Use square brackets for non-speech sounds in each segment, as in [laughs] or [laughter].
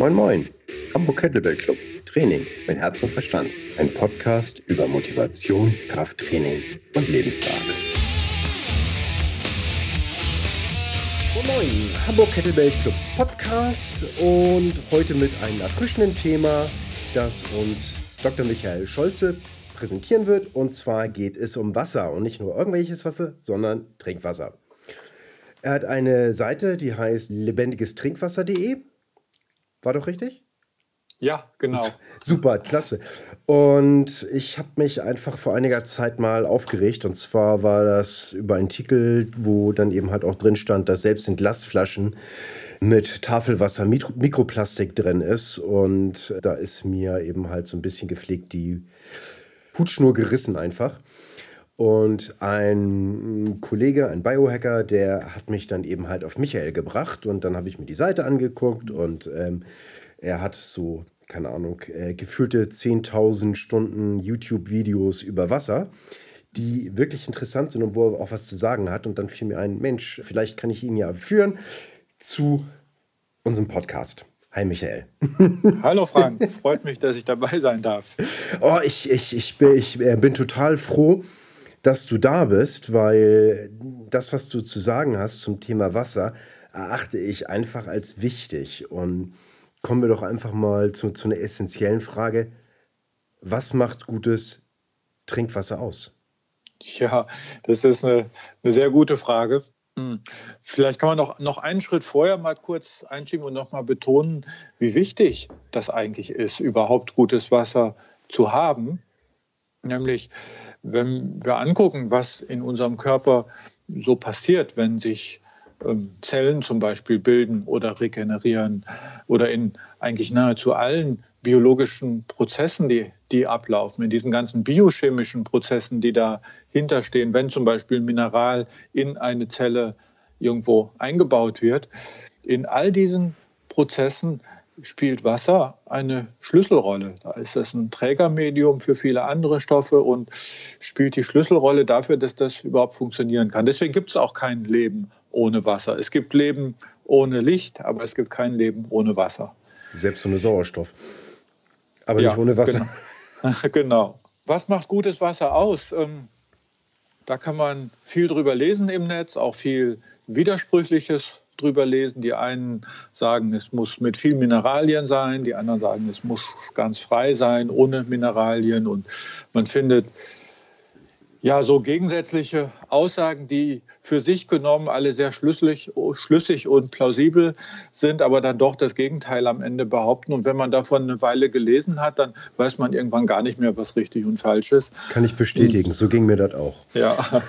Moin Moin, Hamburg Kettlebell Club, Training mit Herz und Verstand. Ein Podcast über Motivation, Krafttraining und Lebensart. Moin Moin, Hamburg Kettlebell Club Podcast und heute mit einem erfrischenden Thema, das uns Dr. Michael Scholze präsentieren wird. Und zwar geht es um Wasser und nicht nur irgendwelches Wasser, sondern Trinkwasser. Er hat eine Seite, die heißt lebendigestrinkWasser.de war doch richtig? Ja, genau. Super, klasse. Und ich habe mich einfach vor einiger Zeit mal aufgeregt. Und zwar war das über einen Artikel, wo dann eben halt auch drin stand, dass selbst in Glasflaschen mit Tafelwasser Mikroplastik drin ist. Und da ist mir eben halt so ein bisschen gepflegt die Hutschnur gerissen einfach. Und ein Kollege, ein Biohacker, der hat mich dann eben halt auf Michael gebracht und dann habe ich mir die Seite angeguckt und ähm, er hat so, keine Ahnung, äh, gefühlte 10.000 Stunden YouTube-Videos über Wasser, die wirklich interessant sind und wo er auch was zu sagen hat. Und dann fiel mir ein, Mensch, vielleicht kann ich ihn ja führen zu unserem Podcast. Hi Michael. [laughs] Hallo Frank, freut mich, dass ich dabei sein darf. Oh, ich, ich, ich, bin, ich äh, bin total froh, dass du da bist, weil das, was du zu sagen hast zum Thema Wasser, erachte ich einfach als wichtig. Und kommen wir doch einfach mal zu, zu einer essentiellen Frage. Was macht gutes Trinkwasser aus? Ja, das ist eine, eine sehr gute Frage. Hm. Vielleicht kann man noch, noch einen Schritt vorher mal kurz einschieben und nochmal betonen, wie wichtig das eigentlich ist, überhaupt gutes Wasser zu haben. Nämlich, wenn wir angucken, was in unserem Körper so passiert, wenn sich ähm, Zellen zum Beispiel bilden oder regenerieren oder in eigentlich nahezu allen biologischen Prozessen, die, die ablaufen, in diesen ganzen biochemischen Prozessen, die dahinter stehen, wenn zum Beispiel ein Mineral in eine Zelle irgendwo eingebaut wird, in all diesen Prozessen spielt Wasser eine Schlüsselrolle. Da ist es ein Trägermedium für viele andere Stoffe und spielt die Schlüsselrolle dafür, dass das überhaupt funktionieren kann. Deswegen gibt es auch kein Leben ohne Wasser. Es gibt Leben ohne Licht, aber es gibt kein Leben ohne Wasser. Selbst ohne Sauerstoff. Aber ja, nicht ohne Wasser. Genau. [laughs] genau. Was macht gutes Wasser aus? Ähm, da kann man viel drüber lesen im Netz, auch viel Widersprüchliches drüber lesen. Die einen sagen, es muss mit viel Mineralien sein, die anderen sagen, es muss ganz frei sein, ohne Mineralien. Und man findet ja so gegensätzliche Aussagen, die für sich genommen alle sehr schlüssig, schlüssig und plausibel sind, aber dann doch das Gegenteil am Ende behaupten. Und wenn man davon eine Weile gelesen hat, dann weiß man irgendwann gar nicht mehr, was richtig und falsch ist. Kann ich bestätigen, so ging mir das auch. Ja.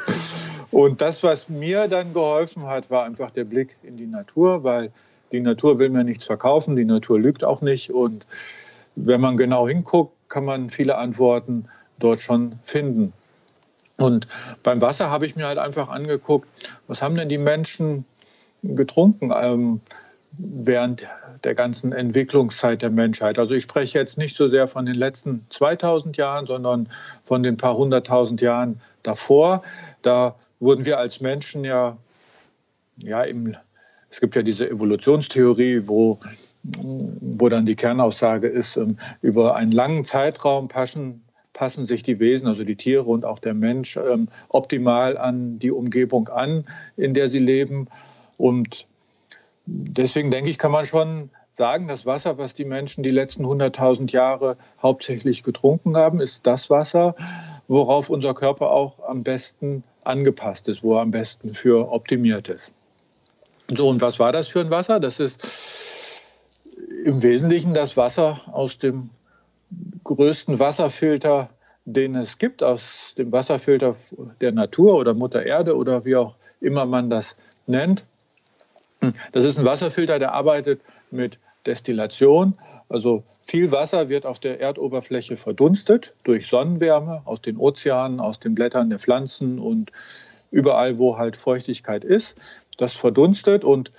Und das, was mir dann geholfen hat, war einfach der Blick in die Natur, weil die Natur will mir nichts verkaufen, die Natur lügt auch nicht. Und wenn man genau hinguckt, kann man viele Antworten dort schon finden. Und beim Wasser habe ich mir halt einfach angeguckt, was haben denn die Menschen getrunken ähm, während der ganzen Entwicklungszeit der Menschheit. Also ich spreche jetzt nicht so sehr von den letzten 2000 Jahren, sondern von den paar hunderttausend Jahren davor. Da wurden wir als Menschen ja, ja im, es gibt ja diese Evolutionstheorie, wo, wo dann die Kernaussage ist, ähm, über einen langen Zeitraum passen, passen sich die Wesen, also die Tiere und auch der Mensch, ähm, optimal an die Umgebung an, in der sie leben. Und deswegen denke ich, kann man schon sagen, das Wasser, was die Menschen die letzten 100.000 Jahre hauptsächlich getrunken haben, ist das Wasser, worauf unser Körper auch am besten angepasst ist, wo er am besten für optimiert ist. So, und was war das für ein Wasser? Das ist im Wesentlichen das Wasser aus dem größten Wasserfilter, den es gibt, aus dem Wasserfilter der Natur oder Mutter Erde oder wie auch immer man das nennt. Das ist ein Wasserfilter, der arbeitet mit Destillation. Also viel Wasser wird auf der Erdoberfläche verdunstet durch Sonnenwärme aus den Ozeanen, aus den Blättern der Pflanzen und überall, wo halt Feuchtigkeit ist. Das verdunstet und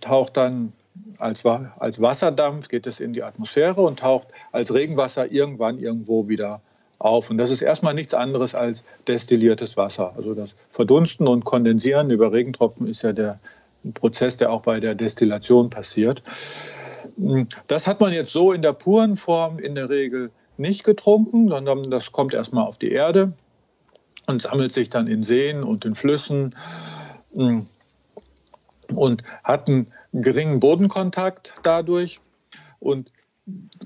taucht dann als, als Wasserdampf, geht es in die Atmosphäre und taucht als Regenwasser irgendwann irgendwo wieder auf. Und das ist erstmal nichts anderes als destilliertes Wasser. Also das Verdunsten und Kondensieren über Regentropfen ist ja der Prozess, der auch bei der Destillation passiert. hm, das hat man jetzt so in der puren Form in der Regel nicht getrunken, sondern das kommt erstmal auf die Erde und sammelt sich dann in Seen und in Flüssen hm, und hat einen geringen Bodenkontakt dadurch und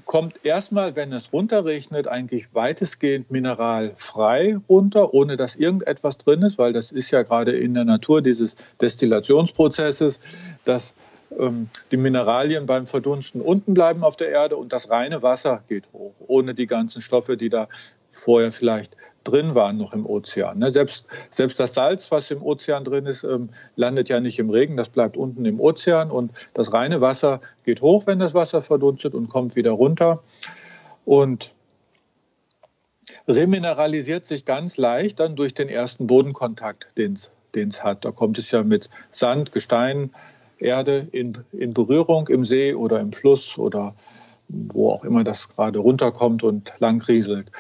kommt erstmal, wenn es runterregnet, eigentlich weitestgehend mineralfrei runter, ohne dass irgendetwas drin ist, weil das ist ja gerade in der Natur dieses Destillationsprozesses, dass ähm, die Mineralien beim Verdunsten unten bleiben auf der Erde und das reine Wasser geht hoch, ohne die ganzen Stoffe, die da vorher vielleicht drin waren noch im Ozean. Ne? Selbst, selbst das Salz, was im Ozean drin ist, ähm, landet ja nicht im Regen, das bleibt unten im Ozean und das reine Wasser geht hoch, wenn das Wasser verdunstet und kommt wieder runter und remineralisiert sich ganz leicht dann durch den ersten Bodenkontakt, den es hat. Da kommt es ja mit Sand, Gestein, Erde in, in Berührung im See oder im Fluss oder wo auch immer das gerade runterkommt und langrieselt.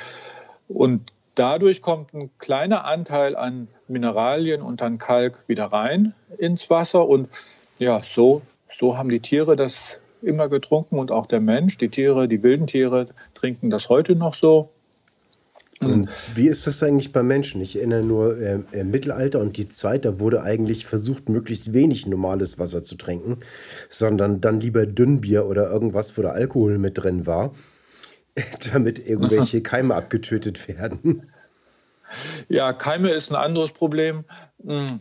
Und dadurch kommt ein kleiner Anteil an Mineralien und an Kalk wieder rein ins Wasser. Und ja, so, so haben die Tiere das immer getrunken und auch der Mensch. Die Tiere, die wilden Tiere trinken das heute noch so. Und wie ist das eigentlich bei Menschen? Ich erinnere nur äh, im Mittelalter und die Zeit, da wurde eigentlich versucht, möglichst wenig normales Wasser zu trinken, sondern dann lieber Dünnbier oder irgendwas, wo der Alkohol mit drin war, [laughs] damit irgendwelche [laughs] Keime abgetötet werden. [laughs] Ja, Keime ist ein anderes Problem. Hm.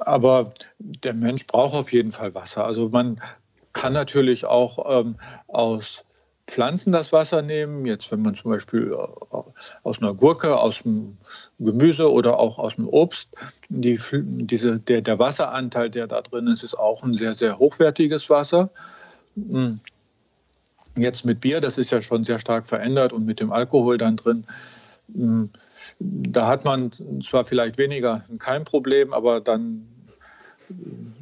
Aber der Mensch braucht auf jeden Fall Wasser. Also man kann natürlich auch ähm, aus Pflanzen das Wasser nehmen. Jetzt, wenn man zum Beispiel äh, aus einer Gurke, aus dem Gemüse oder auch aus dem Obst, die, diese, der, der Wasseranteil, der da drin ist, ist auch ein sehr, sehr hochwertiges Wasser. Jetzt mit Bier, das ist ja schon sehr stark verändert und mit dem Alkohol dann drin. Hm. Da hat man zwar vielleicht weniger kein Problem, aber dann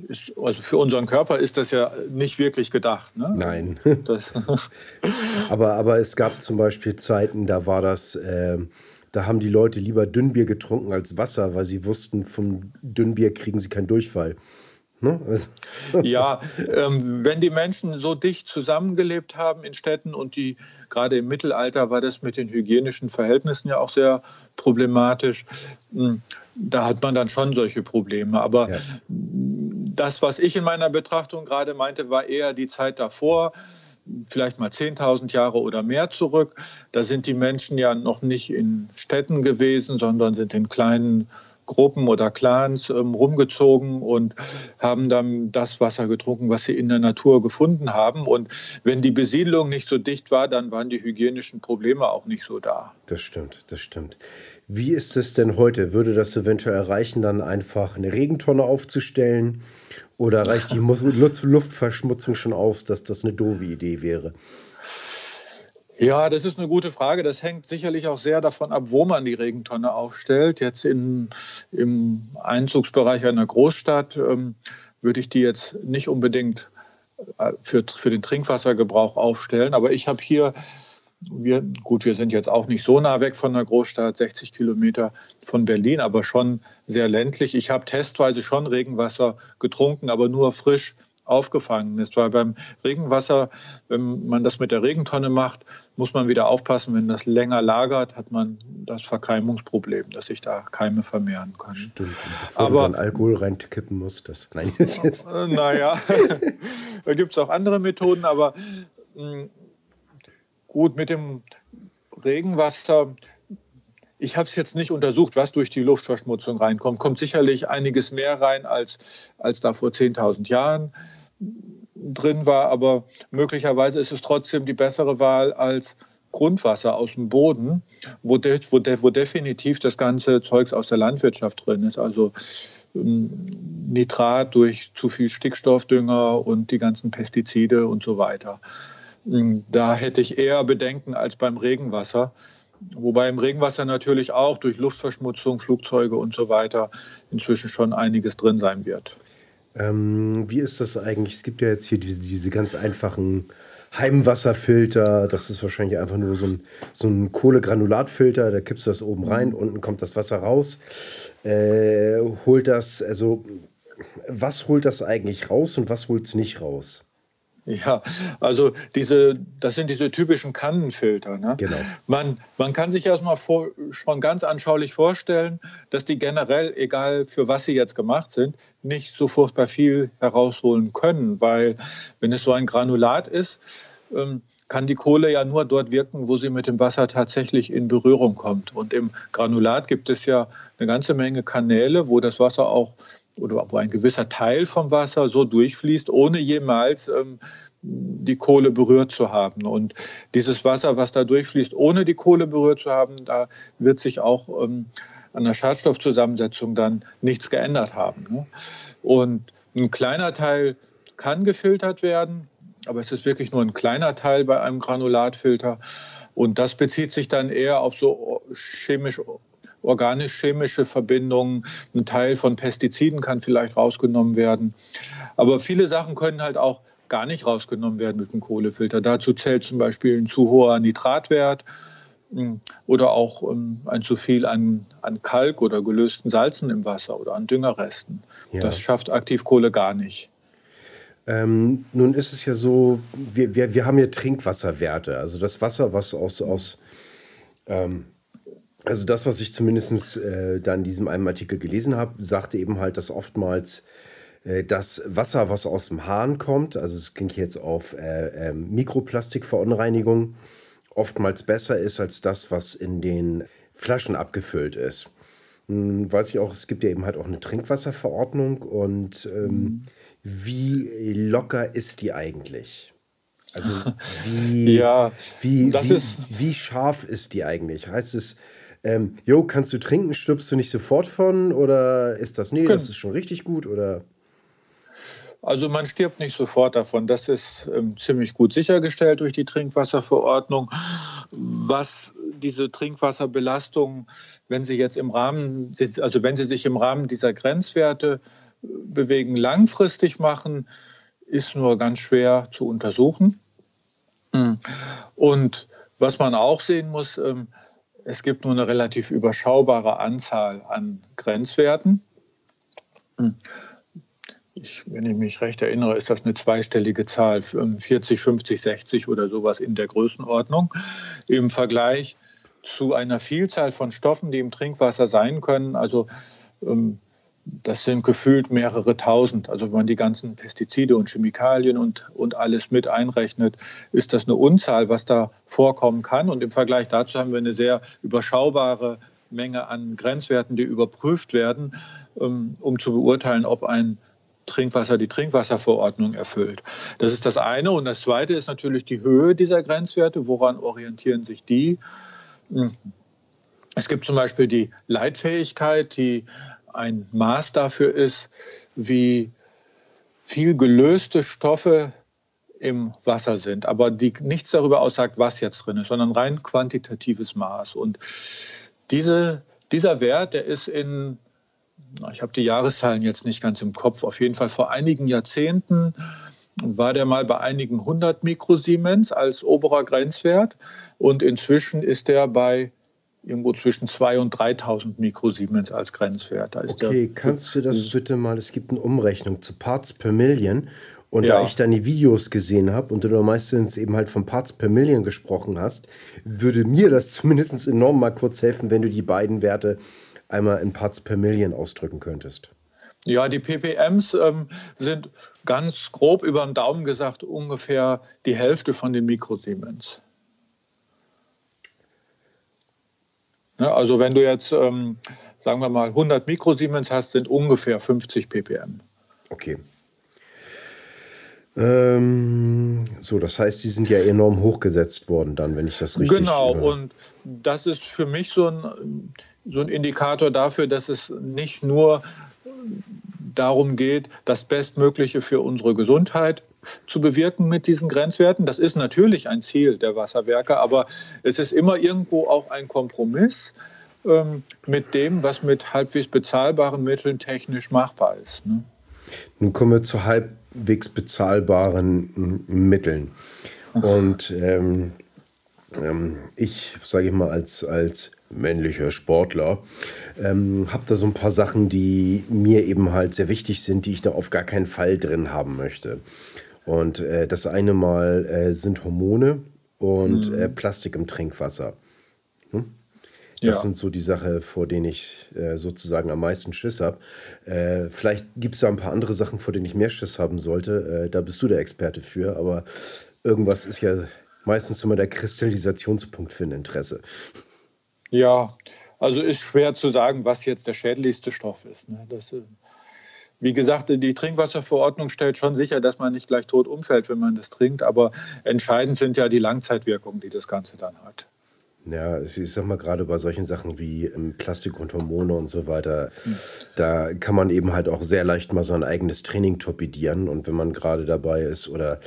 ist, also für unseren Körper ist das ja nicht wirklich gedacht. Ne? Nein. [laughs] aber, aber es gab zum Beispiel Zeiten, da war das, äh, da haben die Leute lieber Dünnbier getrunken als Wasser, weil sie wussten, vom Dünnbier kriegen sie keinen Durchfall. Ne? Also [laughs] ja, ähm, wenn die Menschen so dicht zusammengelebt haben in Städten und die gerade im Mittelalter war das mit den hygienischen Verhältnissen ja auch sehr problematisch. Hm, da hat man dann schon solche Probleme. Aber ja. das, was ich in meiner Betrachtung gerade meinte, war eher die Zeit davor vielleicht mal 10.000 Jahre oder mehr zurück. Da sind die Menschen ja noch nicht in Städten gewesen, sondern sind in kleinen Gruppen oder Clans ähm, rumgezogen und haben dann das Wasser getrunken, was sie in der Natur gefunden haben. Und wenn die Besiedlung nicht so dicht war, dann waren die hygienischen Probleme auch nicht so da. Das stimmt, das stimmt. Wie ist es denn heute? Würde das eventuell erreichen, dann einfach eine Regentonne aufzustellen? Oder reicht die [laughs] Luftverschmutzung schon aus, dass das eine doofe Idee wäre? Ja, das ist eine gute Frage. Das hängt sicherlich auch sehr davon ab, wo man die Regentonne aufstellt. Jetzt in, im Einzugsbereich einer Großstadt ähm, würde ich die jetzt nicht unbedingt äh, für, für den Trinkwassergebrauch aufstellen. Aber ich habe hier, wir, gut, wir sind jetzt auch nicht so nah weg von der Großstadt, 60 Kilometer von Berlin, aber schon sehr ländlich. Ich habe testweise schon Regenwasser getrunken, aber nur frisch aufgefangen ist. Weil beim Regenwasser, wenn man das mit der Regentonne macht, muss man wieder aufpassen, wenn das länger lagert, hat man das Verkeimungsproblem, dass sich da Keime vermehren können. Stimmt, bevor Aber, du dann Alkohol reinkippen musst. Das, nein, [laughs] jetzt. Naja, [laughs] da gibt es auch andere Methoden, aber mh, hm, gut, mit dem Regenwasser ich habe es jetzt nicht untersucht, was durch die Luftverschmutzung reinkommt. Kommt sicherlich einiges mehr rein, als, als da vor 10.000 Jahren drin war. Aber möglicherweise ist es trotzdem die bessere Wahl als Grundwasser aus dem Boden, wo, de, wo, de, wo definitiv das ganze Zeugs aus der Landwirtschaft drin ist. Also ähm, Nitrat durch zu viel Stickstoffdünger und die ganzen Pestizide und so weiter. Ähm, da hätte ich eher Bedenken als beim Regenwasser. Wobei im Regenwasser natürlich auch durch Luftverschmutzung, Flugzeuge und so weiter inzwischen schon einiges drin sein wird. Ähm, wie ist das eigentlich? Es gibt ja jetzt hier diese, diese ganz einfachen Heimwasserfilter. Das ist wahrscheinlich einfach nur so ein, so ein Kohlegranulatfilter. Da kippst du das oben rein, mhm. unten kommt das Wasser raus. Äh, holt das, also was holt das eigentlich raus und was holt es nicht raus? Ja, also diese, das sind diese typischen Kannenfilter. Ne? Genau. Man, man kann sich erstmal vor, schon ganz anschaulich vorstellen, dass die generell, egal für was sie jetzt gemacht sind, nicht so furchtbar viel herausholen können, weil wenn es so ein Granulat ist, ähm, kann die Kohle ja nur dort wirken, wo sie mit dem Wasser tatsächlich in Berührung kommt. Und im Granulat gibt es ja eine ganze Menge Kanäle, wo das Wasser auch oder wo ein gewisser Teil vom Wasser so durchfließt, ohne jemals ähm, die Kohle berührt zu haben. Und dieses Wasser, was da durchfließt, ohne die Kohle berührt zu haben, da wird sich auch ähm, an der Schadstoffzusammensetzung dann nichts geändert haben. Ne? Und ein kleiner Teil kann gefiltert werden, aber es ist wirklich nur ein kleiner Teil bei einem Granulatfilter. Und das bezieht sich dann eher auf so chemisch organisch-chemische Verbindungen. Ein Teil von Pestiziden kann vielleicht rausgenommen werden. Aber viele Sachen können halt auch gar nicht rausgenommen werden mit dem Kohlefilter. Dazu zählt zum Beispiel ein zu hoher Nitratwert hm, oder auch um, ein zu viel an, an Kalk oder gelösten Salzen im Wasser oder an Düngerresten. Ja. Das schafft Aktivkohle gar nicht. Ähm, nun ist es ja so, wir, wir, wir haben hier Trinkwasserwerte. Also das Wasser, was aus, aus ähm, also das, was ich zumindest äh, da in diesem einen Artikel gelesen habe, sagte eben halt, dass oftmals äh, das Wasser, was aus dem Hahn kommt, also es ging jetzt auf äh, äh, Mikroplastikverunreinigung, oftmals besser ist als das, was in den Flaschen abgefüllt ist. Hm, weiß ich auch, es gibt ja eben halt auch eine Trinkwasserverordnung und ähm, mhm. wie locker ist die eigentlich? Also [laughs] wie, ja, wie, wie, wie scharf ist die eigentlich? Heißt es, ähm, jo, kannst du trinken, stirbst du nicht sofort von? Oder ist das, nee, das ist schon richtig gut? Oder? Also man stirbt nicht sofort davon. Das ist ähm, ziemlich gut sichergestellt durch die Trinkwasserverordnung. Was diese Trinkwasserbelastung, wenn sie jetzt im Rahmen, also wenn sie sich im Rahmen dieser Grenzwerte äh, bewegen, langfristig machen, ist nur ganz schwer zu untersuchen. Hm. Und was man auch sehen muss, ähm, es gibt nur eine relativ überschaubare Anzahl an Grenzwerten. Hm. Ich, wenn ich mich recht erinnere, ist das eine zweistellige Zahl, 40, 50, 60 oder sowas in der Größenordnung. Im Vergleich zu einer Vielzahl von Stoffen, die im Trinkwasser sein können. Also ähm, das sind gefühlt mehrere tausend. Also wenn man die ganzen Pestizide und Chemikalien und, und alles mit einrechnet, ist das eine Unzahl, was da vorkommen kann. Und im Vergleich dazu haben wir eine sehr überschaubare Menge an Grenzwerten, die überprüft werden, ähm, um zu beurteilen, ob ein Trinkwasser die Trinkwasserverordnung erfüllt. Das ist das eine. Und das zweite ist natürlich die Höhe dieser Grenzwerte. Woran orientieren sich die? Hm. Es gibt zum Beispiel die Leitfähigkeit, die ein Maß dafür ist, wie viel gelöste Stoffe im Wasser sind, aber die nichts darüber aussagt, was jetzt drin ist, sondern rein quantitatives Maß. Und diese, dieser Wert, der ist in, ich habe die Jahreszahlen jetzt nicht ganz im Kopf, auf jeden Fall vor einigen Jahrzehnten war der mal bei einigen hundert Mikrosiemens als oberer Grenzwert und inzwischen ist der bei irgendwo zwischen 2.000 und 3.000 Mikrosiemens als Grenzwert. okay, kannst du das bitte mal, es gibt eine Umrechnung zu Parts per Million. Und ja. da ich deine Videos gesehen habe und du da meistens eben halt von Parts per Million gesprochen hast, würde mir das [laughs] zumindest enorm mal kurz helfen, wenn du die beiden Werte einmal in Parts per Million ausdrücken könntest. Ja, die ppms ähm, sind ganz grob über den Daumen gesagt ungefähr die Hälfte von den Mikrosiemens. Also wenn du jetzt, ähm, sagen wir mal, 100 Mikrosiemens hast, sind ungefähr 50 ppm. Okay. Ähm, so, das heißt, die sind ja enorm hochgesetzt worden dann, wenn ich das richtig... Genau, äh, und das ist für mich so ein, so ein Indikator dafür, dass es nicht nur darum geht, das Bestmögliche für unsere Gesundheit zu bewirken mit diesen Grenzwerten. Das ist natürlich ein Ziel der Wasserwerke, aber es ist immer irgendwo auch ein Kompromiss ähm, mit dem, was mit halbwegs bezahlbaren Mitteln technisch machbar ist. Ne? Nun kommen wir zu halbwegs bezahlbaren Mitteln. Und ähm, ähm, ich, sage ich mal, als, als männlicher Sportler, ähm, habe da so ein paar Sachen, die mir eben halt sehr wichtig sind, die ich da auf gar keinen Fall drin haben möchte. Und äh, das eine Mal äh, sind Hormone und mhm. äh, Plastik im Trinkwasser. Hm? Das ja. sind so die Sachen, vor denen ich äh, sozusagen am meisten Schiss habe. Äh, vielleicht gibt es da ein paar andere Sachen, vor denen ich mehr Schiss haben sollte. Äh, da bist du der Experte für, aber irgendwas ist ja meistens immer der Kristallisationspunkt für ein Interesse. Ja, also ist schwer zu sagen, was jetzt der schädlichste Stoff ist. Ne? Das, wie gesagt, die Trinkwasserverordnung stellt schon sicher, dass man nicht gleich tot umfällt, wenn man das trinkt. Aber entscheidend sind ja die Langzeitwirkungen, die das Ganze dann hat. Ja, ich sag mal, gerade bei solchen Sachen wie ähm, Plastik und Hormone und so weiter, hm. da kann man eben halt auch sehr leicht mal so ein eigenes Training torpedieren. Und wenn man gerade dabei ist oder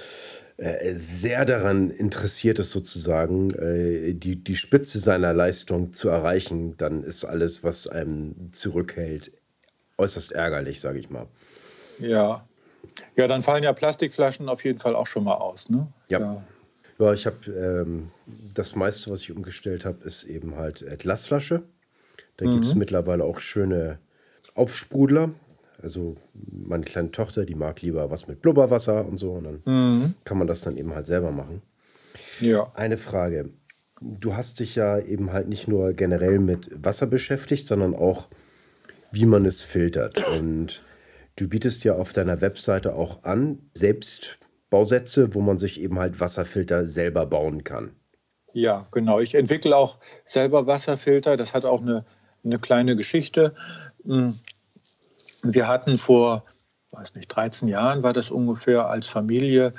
äh, sehr daran interessiert ist, sozusagen äh, die, die Spitze seiner Leistung zu erreichen, dann ist alles, was einem zurückhält, äußerst ärgerlich, sage ich mal. Ja. Ja, dann fallen ja Plastikflaschen auf jeden Fall auch schon mal aus, ne? Ja. ja. Ja, ich habe ähm, das meiste, was ich umgestellt habe, ist eben halt Glasflasche. Da mhm. gibt es mittlerweile auch schöne Aufsprudler. Also meine kleine Tochter, die mag lieber was mit Blubberwasser und so. Und dann mhm. kann man das dann eben halt selber machen. Ja. Eine Frage. Du hast dich ja eben halt nicht nur generell mit Wasser beschäftigt, sondern auch, wie man es filtert. Und du bietest ja auf deiner Webseite auch an, Selbstbausätze, wo man sich eben halt Wasserfilter selber bauen kann. Ja, genau. Ich entwickle auch selber Wasserfilter. Das hat auch eine, eine kleine Geschichte. Hm, wir hatten vor, weiß nicht, 13 Jahren war das ungefähr als Familie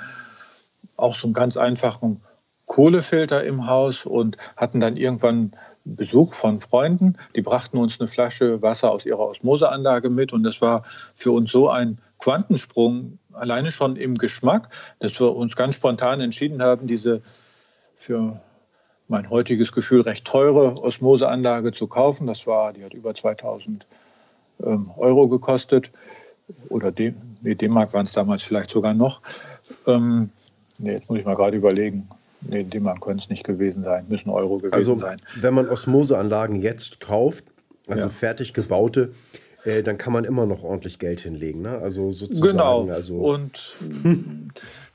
auch so einen ganz einfachen Kohlefilter im Haus und hatten dann irgendwann Besuch von Freunden. Die brachten uns eine Flasche Wasser aus ihrer Osmoseanlage mit und das war für uns so ein Quantensprung, alleine schon im Geschmack, dass wir uns ganz spontan entschieden haben, diese für mein heutiges Gefühl recht teure Osmoseanlage zu kaufen. Das war, die hat über 2000 ähm, Euro gekostet. Oder D nee, D-Mark waren es damals vielleicht sogar noch. Ähm, nee, jetzt muss ich mal gerade überlegen. Nee, D-Mark können es nicht gewesen sein, müssen Euro gewesen also, sein. Wenn man Osmoseanlagen jetzt kauft, also ja. fertig gebaute, äh, dann kann man immer noch ordentlich Geld hinlegen. Ne? Also sozusagen. Genau. Also Und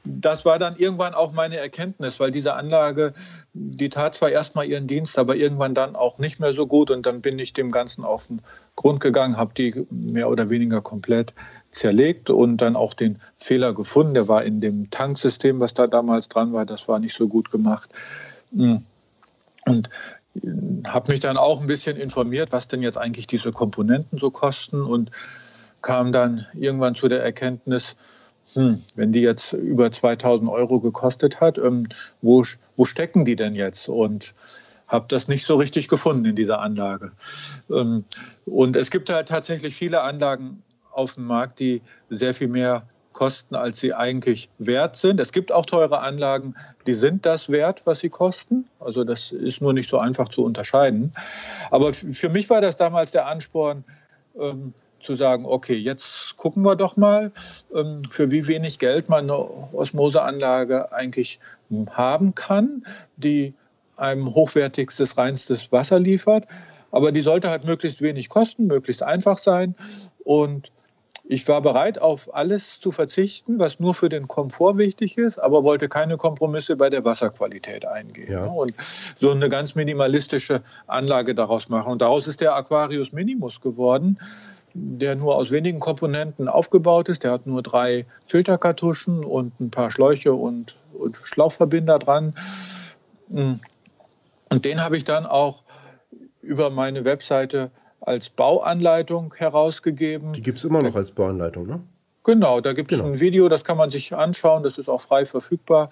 das war dann irgendwann auch meine Erkenntnis, weil diese Anlage, die tat zwar erstmal ihren Dienst, aber irgendwann dann auch nicht mehr so gut. Und dann bin ich dem Ganzen auf den Grund gegangen, habe die mehr oder weniger komplett zerlegt und dann auch den Fehler gefunden. Der war in dem Tanksystem, was da damals dran war. Das war nicht so gut gemacht. Hm. Und habe mich dann auch ein bisschen informiert, was denn jetzt eigentlich diese Komponenten so kosten und kam dann irgendwann zu der Erkenntnis, hm, wenn die jetzt über 2000 Euro gekostet hat, ähm, wo, wo stecken die denn jetzt? Und habe das nicht so richtig gefunden in dieser Anlage. Ähm, und es gibt halt tatsächlich viele Anlagen auf dem Markt, die sehr viel mehr kosten, als sie eigentlich wert sind. Es gibt auch teure Anlagen, die sind das wert, was sie kosten. Also das ist nur nicht so einfach zu unterscheiden. Aber für mich war das damals der Ansporn, ähm, zu sagen, okay, jetzt gucken wir doch mal, ähm, für wie wenig Geld man eine Osmoseanlage eigentlich haben kann, die einem hochwertigstes, reinstes Wasser liefert. Aber die sollte halt möglichst wenig kosten, möglichst einfach sein. Und ich war bereit, auf alles zu verzichten, was nur für den Komfort wichtig ist, aber wollte keine Kompromisse bei der Wasserqualität eingehen. Ja. Und so eine ganz minimalistische Anlage daraus machen. Und daraus ist der Aquarius Minimus geworden der nur aus wenigen Komponenten aufgebaut ist. Der hat nur drei Filterkartuschen und ein paar Schläuche und, und Schlauchverbinder dran. Mm. Und den habe ich dann auch über meine Webseite als Bauanleitung herausgegeben. Die gibt es immer noch als Bauanleitung, ne? Genau, da gibt es genau. ein Video, das kann man sich anschauen, das ist auch frei verfügbar,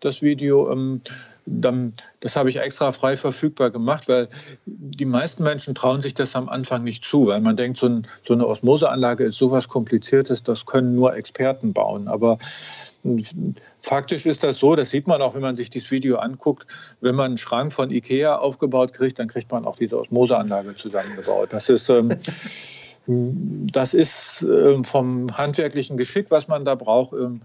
das Video. Ähm, dann, das habe ich extra frei verfügbar gemacht, weil die meisten Menschen trauen sich das am Anfang nicht zu, weil man denkt, so, ein, so eine Osmoseanlage ist sowas Kompliziertes, das können nur Experten bauen. Aber faktisch ist das so, das sieht man auch, wenn man sich dieses Video anguckt, wenn man einen Schrank von Ikea aufgebaut kriegt, dann kriegt man auch diese Osmoseanlage zusammengebaut. Das ist... Ähm, [laughs] das ist äh, vom handwerklichen Geschick, was man da braucht, ähm,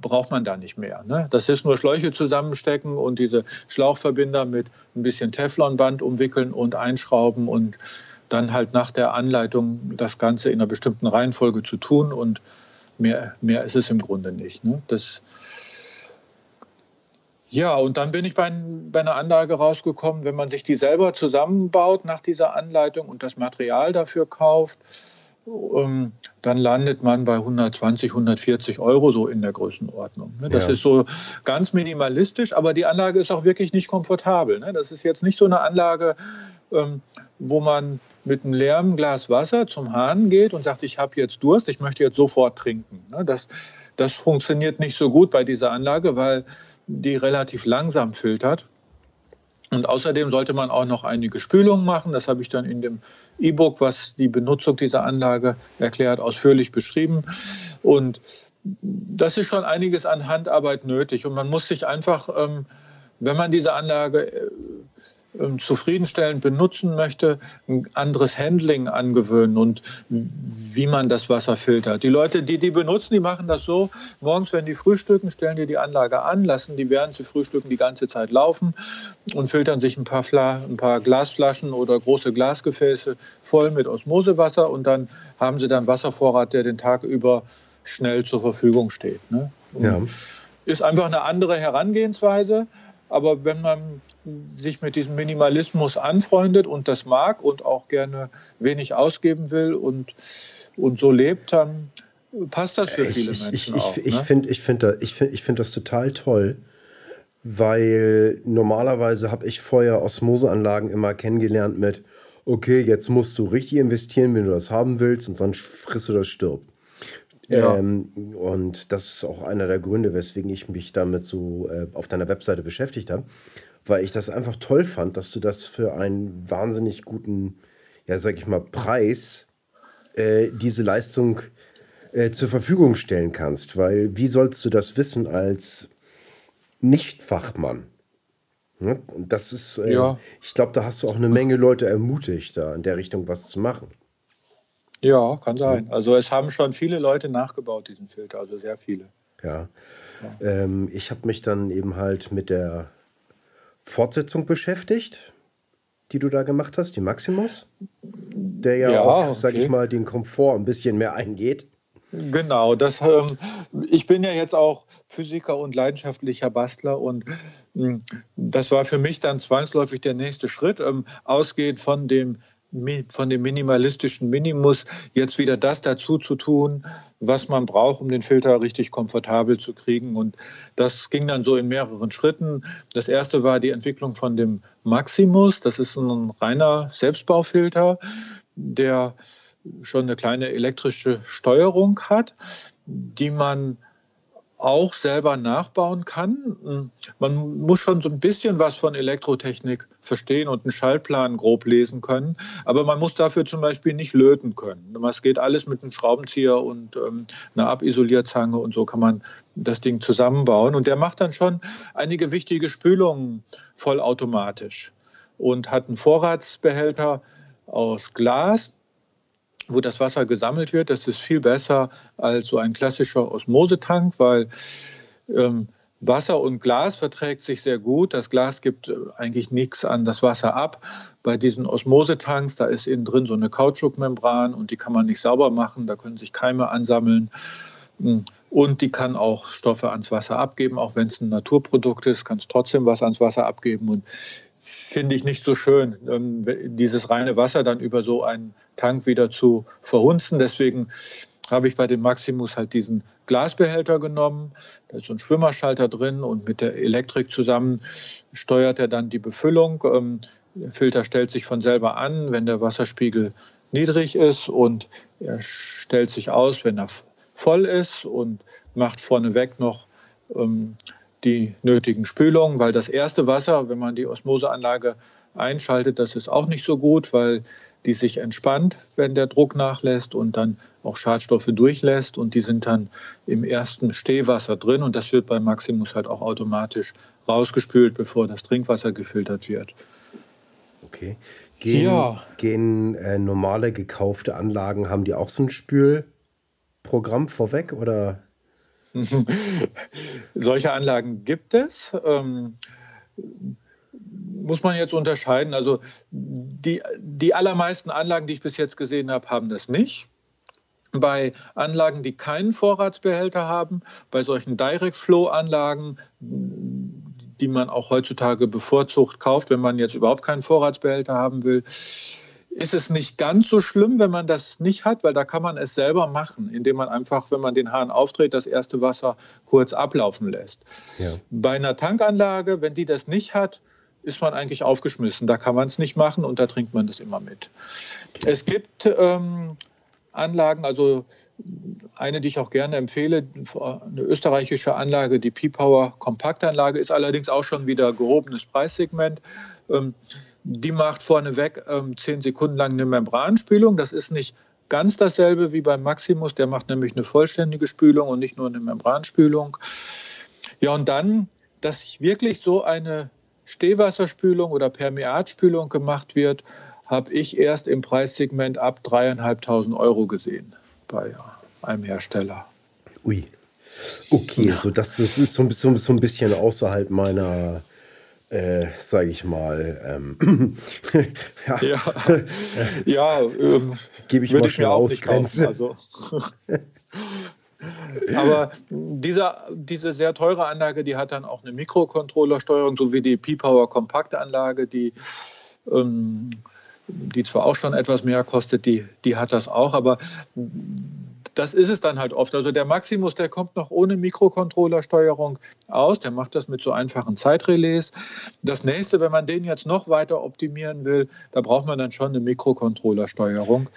braucht man da nicht mehr. Ne? Das ist nur Schläuche zusammenstecken und diese Schlauchverbinder mit ein bisschen Teflonband umwickeln und einschrauben und dann halt nach der Anleitung das Ganze in einer bestimmten Reihenfolge zu tun. Und mehr, mehr ist es im Grunde nicht. Ne? Das, ja, und dann bin ich bei, bei, einer Anlage rausgekommen, wenn man sich die selber zusammenbaut nach dieser Anleitung und das Material dafür kauft, ähm, dann landet man bei 120, 140 Euro so in der Größenordnung. Ne? Das ja. ist so ganz minimalistisch, aber die Anlage ist auch wirklich nicht komfortabel. Ne? Das ist jetzt nicht so eine Anlage, ähm, wo man mit einem leeren Glas Wasser zum Hahn geht und sagt, ich habe jetzt Durst, ich möchte jetzt sofort trinken. Ne? Das, das funktioniert nicht so gut bei dieser Anlage, weil die relativ langsam filtert. Und außerdem sollte man auch noch einige Spülungen machen. Das habe ich dann in dem E-Book, was die Benutzung dieser Anlage erklärt, ausführlich beschrieben. Und das ist schon einiges an Handarbeit nötig. Und man muss sich einfach, ähm, wenn man diese Anlage äh, zufriedenstellend benutzen möchte, ein anderes Handling angewöhnen und wie man das Wasser filtert. Die Leute, die die benutzen, die machen das so, morgens, wenn die frühstücken, stellen die die Anlage an, lassen die, während sie frühstücken, die ganze Zeit laufen und filtern sich ein paar, Fla ein paar Glasflaschen oder große Glasgefäße voll mit Osmosewasser und dann haben sie dann Wasservorrat, der den Tag über schnell zur Verfügung steht. Ne? Ja. Ist einfach eine andere Herangehensweise, aber wenn man sich mit diesem Minimalismus anfreundet und das mag und auch gerne wenig ausgeben will und, und so lebt, dann passt das für viele ich, Menschen ich, auch. Ich, ne? finde ich find ich find, ich find das total toll, weil normalerweise habe ich vorher Osmoseanlagen immer kennengelernt mit, okay, jetzt musst du richtig investieren, wenn du das haben willst und sonst frisst du das stirb. Ja. Ähm, und das ist auch einer der Gründe, weswegen ich mich damit so äh, auf deiner Webseite beschäftigt habe weil ich das einfach toll fand, dass du das für einen wahnsinnig guten, ja, sag ich mal, Preis äh, diese Leistung äh, zur Verfügung stellen kannst. Weil wie sollst du das wissen als Nicht-Fachmann? Ne? Und das ist, äh, ja. ich glaube, da hast du auch eine Menge Leute ermutigt, da in der Richtung was zu machen. Ja, kann sein. Also es haben schon viele Leute nachgebaut, diesen Filter, also sehr viele. Ja. ja. Ähm, ich habe mich dann eben halt mit der Fortsetzung beschäftigt, die du da gemacht hast, die Maximus, der ja, ja auf, okay. sag ich mal, den Komfort ein bisschen mehr eingeht. Genau, das, ähm, ich bin ja jetzt auch Physiker und leidenschaftlicher Bastler und ähm, das war für mich dann zwangsläufig der nächste Schritt, ähm, ausgehend von dem von dem minimalistischen Minimus jetzt wieder das dazu zu tun, was man braucht, um den Filter richtig komfortabel zu kriegen. Und das ging dann so in mehreren Schritten. Das erste war die Entwicklung von dem Maximus. Das ist ein reiner Selbstbaufilter, der schon eine kleine elektrische Steuerung hat, die man auch selber nachbauen kann. Man muss schon so ein bisschen was von Elektrotechnik verstehen und einen Schaltplan grob lesen können, aber man muss dafür zum Beispiel nicht löten können. Es geht alles mit einem Schraubenzieher und ähm, einer Abisolierzange und so kann man das Ding zusammenbauen. Und der macht dann schon einige wichtige Spülungen vollautomatisch und hat einen Vorratsbehälter aus Glas wo das Wasser gesammelt wird. Das ist viel besser als so ein klassischer Osmosetank, weil ähm, Wasser und Glas verträgt sich sehr gut. Das Glas gibt äh, eigentlich nichts an das Wasser ab. Bei diesen Osmosetanks, da ist innen drin so eine Kautschukmembran und die kann man nicht sauber machen. Da können sich Keime ansammeln. Hm. Und die kann auch Stoffe ans Wasser abgeben, auch wenn es ein Naturprodukt ist, kann es trotzdem was ans Wasser abgeben. Und finde ich nicht so schön, ähm, dieses reine Wasser dann über so einen Tank wieder zu verhunzen. Deswegen habe ich bei dem Maximus halt diesen Glasbehälter genommen. Da ist so ein Schwimmerschalter drin und mit der Elektrik zusammen steuert er dann die Befüllung. Ähm, der Filter stellt sich von selber an, wenn der Wasserspiegel niedrig ist und er stellt sich aus, wenn er voll ist und macht vorneweg noch ähm, die nötigen Spülungen, weil das erste Wasser, wenn man die Osmoseanlage einschaltet, das ist auch nicht so gut, weil die sich entspannt, wenn der Druck nachlässt und dann auch Schadstoffe durchlässt und die sind dann im ersten Stehwasser drin und das wird bei Maximus halt auch automatisch rausgespült, bevor das Trinkwasser gefiltert wird. Okay. Gehen, ja. gehen äh, normale gekaufte Anlagen, haben die auch so ein Spülprogramm vorweg oder [laughs] Solche Anlagen gibt es. Ähm, muss man jetzt unterscheiden. Also die, die allermeisten Anlagen, die ich bis jetzt gesehen habe, haben das nicht. bei Anlagen, die keinen Vorratsbehälter haben, bei solchen Direct-Flow-Anlagen, die man auch heutzutage bevorzugt kauft, wenn man jetzt überhaupt keinen Vorratsbehälter haben will, ist es nicht ganz so schlimm, wenn man das nicht hat, weil da kann man es selber machen, indem man einfach, wenn man den Hahn aufdreht, das erste Wasser kurz ablaufen lässt. Ja. Bei einer Tankanlage, wenn die das nicht hat, ist man eigentlich aufgeschmissen. Da kann man es nicht machen und da trinkt man das immer mit. Es gibt ähm, Anlagen, also eine, die ich auch gerne empfehle, eine österreichische Anlage, die P-Power Kompaktanlage, ist allerdings auch schon wieder gehobenes Preissegment. Ähm, die macht vorneweg ähm, zehn Sekunden lang eine Membranspülung. Das ist nicht ganz dasselbe wie beim Maximus. Der macht nämlich eine vollständige Spülung und nicht nur eine Membranspülung. Ja, und dann, dass wirklich so eine Stehwasserspülung oder Permeatspülung gemacht wird, habe ich erst im Preissegment ab 3.500 Euro gesehen bei einem Hersteller. Ui. Okay, so das, das ist so ein, bisschen, so ein bisschen außerhalb meiner, äh, sage ich mal, ähm, [clears throat] ja, ja, [laughs] ja ähm, gebe ich mal schon Ausgrenze. Also. [laughs] Aber diese, diese sehr teure Anlage, die hat dann auch eine Mikrocontrollersteuerung, so wie die P-Power Kompaktanlage, die ähm, die zwar auch schon etwas mehr kostet, die, die hat das auch, aber das ist es dann halt oft. Also der Maximus, der kommt noch ohne Mikrocontrollersteuerung aus, der macht das mit so einfachen Zeitrelais. Das nächste, wenn man den jetzt noch weiter optimieren will, da braucht man dann schon eine Mikrocontrollersteuerung.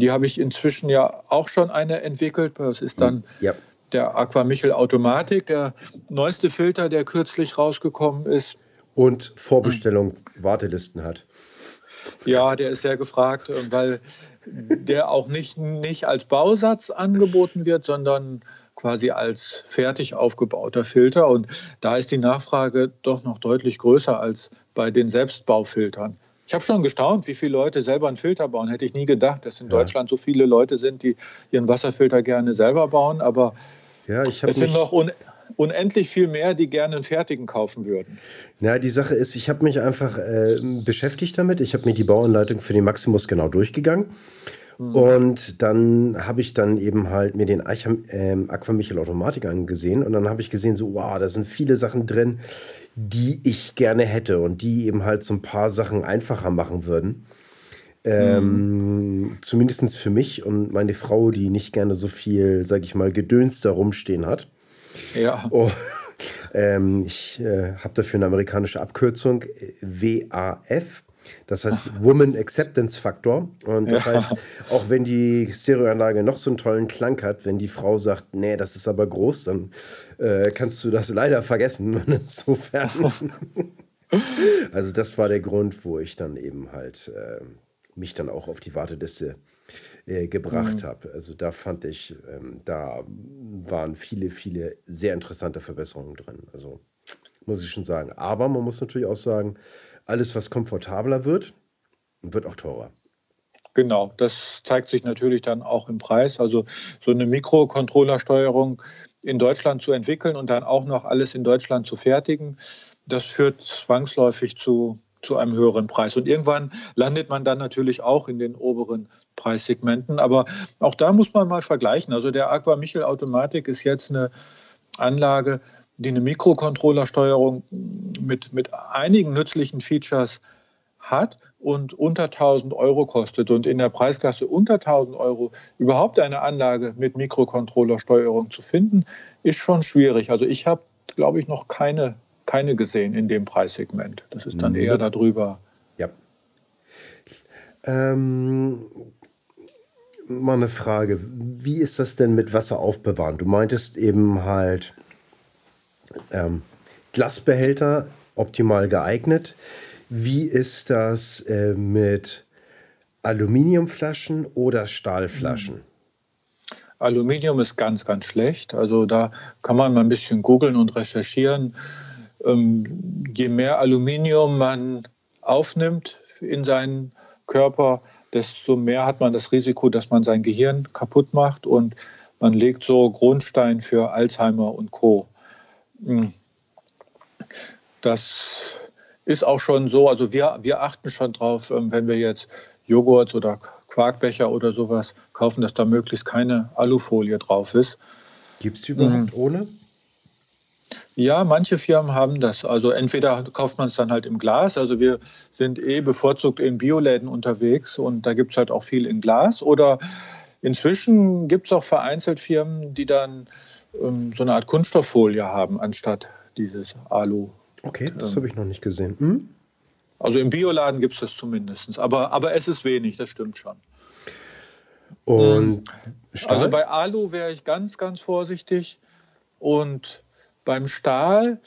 Die habe ich inzwischen ja auch schon eine entwickelt. Das ist dann ja. der Aquamichel Automatik, der neueste Filter, der kürzlich rausgekommen ist. Und Vorbestellung Wartelisten hat. Ja, der ist sehr gefragt, äh, weil der auch nicht, nicht als Bausatz angeboten wird, sondern quasi als fertig aufgebauter Filter. Und da ist die Nachfrage doch noch deutlich größer als bei den Selbstbaufiltern. Ich habe schon gestaunt, wie viele Leute selber einen Filter bauen. Hätte ich nie gedacht, dass in ja. Deutschland so viele Leute sind, die ihren Wasserfilter gerne selber bauen. Aber ja, es sind noch unendlich viel mehr, die gerne einen fertigen kaufen würden. Na, die Sache ist, ich habe mich einfach äh, beschäftigt damit. Ich habe mir die Bauanleitung für den Maximus genau durchgegangen. Mhm. Und dann habe ich dann eben halt mir den ähm, Aquamichel Automatik angesehen und dann habe ich gesehen, so, wow, da sind viele Sachen drin, die ich gerne hätte und die eben halt so ein paar Sachen einfacher machen würden. Ähm, mhm. Zumindest für mich und meine Frau, die nicht gerne so viel, sag ich mal, Gedöns da rumstehen hat. Ja. Oh, [laughs] ähm, ich äh, habe dafür eine amerikanische Abkürzung, WAF. Das heißt Woman Acceptance Factor. Und das ja. heißt, auch wenn die Stereoanlage noch so einen tollen Klang hat, wenn die Frau sagt, nee, das ist aber groß, dann äh, kannst du das leider vergessen. Insofern. [laughs] also das war der Grund, wo ich dann eben halt äh, mich dann auch auf die Warteliste äh, gebracht mhm. habe. Also da fand ich, ähm, da waren viele, viele sehr interessante Verbesserungen drin. Also muss ich schon sagen. Aber man muss natürlich auch sagen, alles, was komfortabler wird, wird auch teurer. Genau, das zeigt sich natürlich dann auch im Preis. Also so eine Mikrocontrollersteuerung in Deutschland zu entwickeln und dann auch noch alles in Deutschland zu fertigen, das führt zwangsläufig zu, zu einem höheren Preis. Und irgendwann landet man dann natürlich auch in den oberen Preissegmenten. Aber auch da muss man mal vergleichen. Also der Aqua Michel Automatik ist jetzt eine Anlage, die eine Mikrocontrollersteuerung mit, mit einigen nützlichen Features hat und unter 1000 Euro kostet. Und in der Preisklasse unter 1000 Euro überhaupt eine Anlage mit Mikrocontrollersteuerung zu finden, ist schon schwierig. Also ich habe, glaube ich, noch keine, keine gesehen in dem Preissegment. Das ist dann mhm. eher darüber. Ja. Ähm, mal eine Frage. Wie ist das denn mit Wasser aufbewahren? Du meintest eben halt ähm, Glasbehälter optimal geeignet. Wie ist das äh, mit Aluminiumflaschen oder Stahlflaschen? Aluminium ist ganz, ganz schlecht. Also da kann man mal ein bisschen googeln und recherchieren. Ähm, je mehr Aluminium man aufnimmt in seinen Körper, desto mehr hat man das Risiko, dass man sein Gehirn kaputt macht und man legt so Grundstein für Alzheimer und Co. Hm. Das ist auch schon so, also wir, wir achten schon drauf, ähm, wenn wir jetzt Joghurt oder Quarkbecher oder sowas kaufen, dass da möglichst keine Alufolie drauf ist. Gibt es überhaupt mhm. ohne? Ja, manche Firmen haben das. Also entweder kauft man es dann halt im Glas. Also wir sind eh bevorzugt in Bioläden unterwegs und da gibt es halt auch viel in Glas. Oder inzwischen gibt es auch vereinzelt Firmen, die dann ähm, so eine Art Kunststofffolie haben, anstatt dieses Alu. Okay, das ähm, habe ich noch nicht gesehen. Hm? Also im Bioladen gibt es das zumindest. Aber, aber es ist wenig, das stimmt schon. Und hm. also bei Alu wäre ich ganz, ganz vorsichtig. Und beim Stahl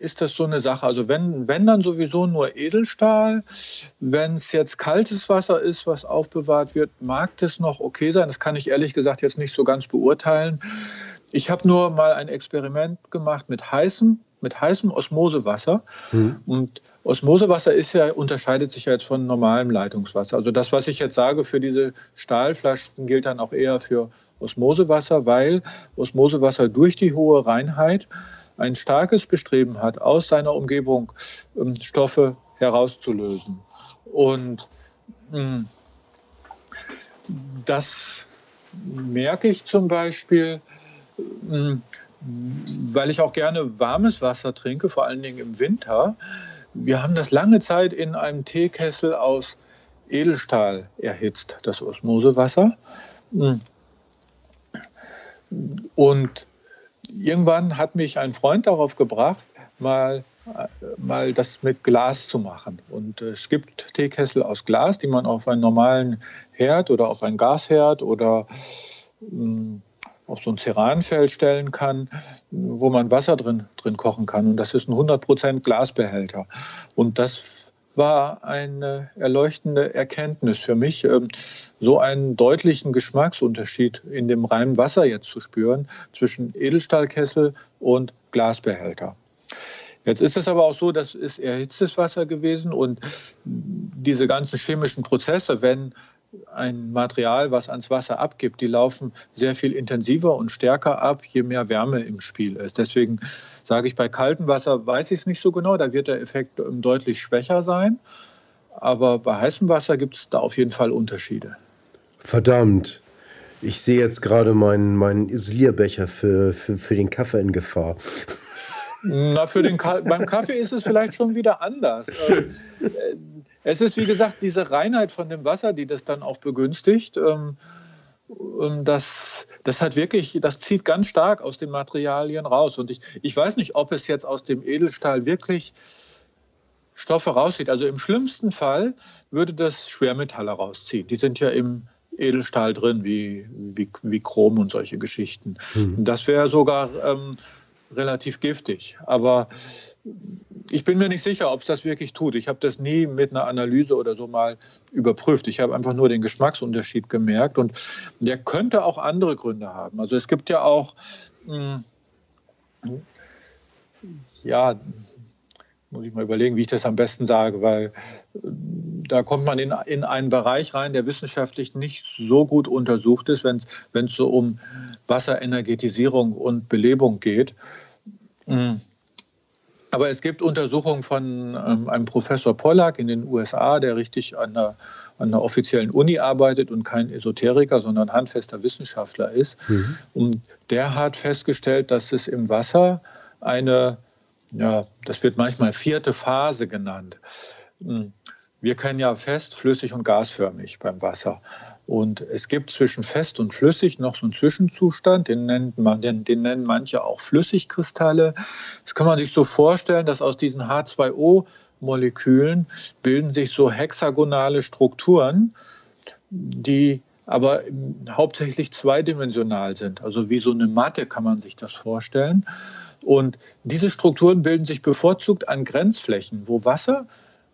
ist das so eine Sache. Also wenn, wenn dann sowieso nur Edelstahl. Wenn es jetzt kaltes Wasser ist, was aufbewahrt wird, mag das noch okay sein. Das kann ich ehrlich gesagt jetzt nicht so ganz beurteilen. Ich habe nur mal ein Experiment gemacht mit heißem, mit heißem Osmosewasser. Mhm. Und Osmosewasser ist ja, unterscheidet sich ja jetzt von normalem Leitungswasser. Also das, was ich jetzt sage für diese Stahlflaschen, gilt dann auch eher für Osmosewasser, weil Osmosewasser durch die hohe Reinheit ein starkes Bestreben hat, aus seiner Umgebung ähm, Stoffe herauszulösen. Und ähm, das merke ich zum Beispiel, weil ich auch gerne warmes Wasser trinke, vor allen Dingen im Winter. Wir haben das lange Zeit in einem Teekessel aus Edelstahl erhitzt, das Osmosewasser. Und irgendwann hat mich ein Freund darauf gebracht, mal, mal das mit Glas zu machen. Und es gibt Teekessel aus Glas, die man auf einen normalen Herd oder auf einen Gasherd oder hm, auf so ein Ceranfeld stellen kann, wo man Wasser drin, drin kochen kann. Und das ist ein 100% Glasbehälter. Und das war eine erleuchtende Erkenntnis für mich, ähm, so einen deutlichen Geschmacksunterschied in dem reinen Wasser jetzt zu spüren zwischen Edelstahlkessel und Glasbehälter. Jetzt ist es aber auch so, das ist erhitztes Wasser gewesen und diese ganzen chemischen Prozesse, wenn ein Material, was ans Wasser abgibt, die laufen sehr viel intensiver und stärker ab, je mehr Wärme im Spiel ist. Deswegen sage ich, bei kaltem Wasser weiß ich es nicht so genau, da wird der Effekt ähm, deutlich schwächer sein. Aber bei heißem Wasser gibt es da auf jeden Fall Unterschiede. Verdammt. Ich sehe jetzt gerade meinen, meinen Isolierbecher für, für, für den Kaffee in Gefahr. Na, für den beim Kaffee ist es vielleicht schon wieder anders. [laughs] Ähm, äh, es ist, wie gesagt, diese Reinheit von dem Wasser, die das dann auch begünstigt. Ähm, ähm, das, das hat wirklich, das zieht ganz stark aus den Materialien raus. Und ich, ich weiß nicht, ob es jetzt aus dem Edelstahl wirklich Stoffe rauszieht. Also im schlimmsten Fall würde das Schwermetalle rausziehen. Die sind ja im Edelstahl drin, wie, wie, wie Chrom und solche Geschichten. Mhm. Das wäre sogar ähm, relativ giftig. Aber ich bin mir nicht sicher, ob es das wirklich tut. Ich habe das nie mit einer Analyse oder so mal überprüft. Ich habe einfach nur den Geschmacksunterschied gemerkt und der könnte auch andere Gründe haben. Also es gibt ja auch, mh, hm, ja, muss ich mal überlegen, wie ich das am besten sage, weil äh, da kommt man in, in einen Bereich rein, der wissenschaftlich nicht so gut untersucht ist, wenn es so um Wasserenergetisierung und Belebung geht. Mhm. Aber es gibt Untersuchungen von ähm, einem Professor Pollack in den USA, der richtig an einer, an einer, offiziellen Uni arbeitet und kein Esoteriker, sondern handfester Wissenschaftler ist. Mhm. Und der hat festgestellt, dass es im Wasser eine, ja, das wird manchmal vierte Phase genannt. Hm. Wir kennen ja fest, flüssig und gasförmig beim Wasser. Und es gibt zwischen fest und flüssig noch so einen Zwischenzustand, den, nennt man, den, den nennen manche auch Flüssigkristalle. Das kann man sich so vorstellen, dass aus diesen H2O-Molekülen bilden sich so hexagonale Strukturen, die aber hauptsächlich zweidimensional sind. Also wie so eine Matte kann man sich das vorstellen. Und diese Strukturen bilden sich bevorzugt an Grenzflächen, wo Wasser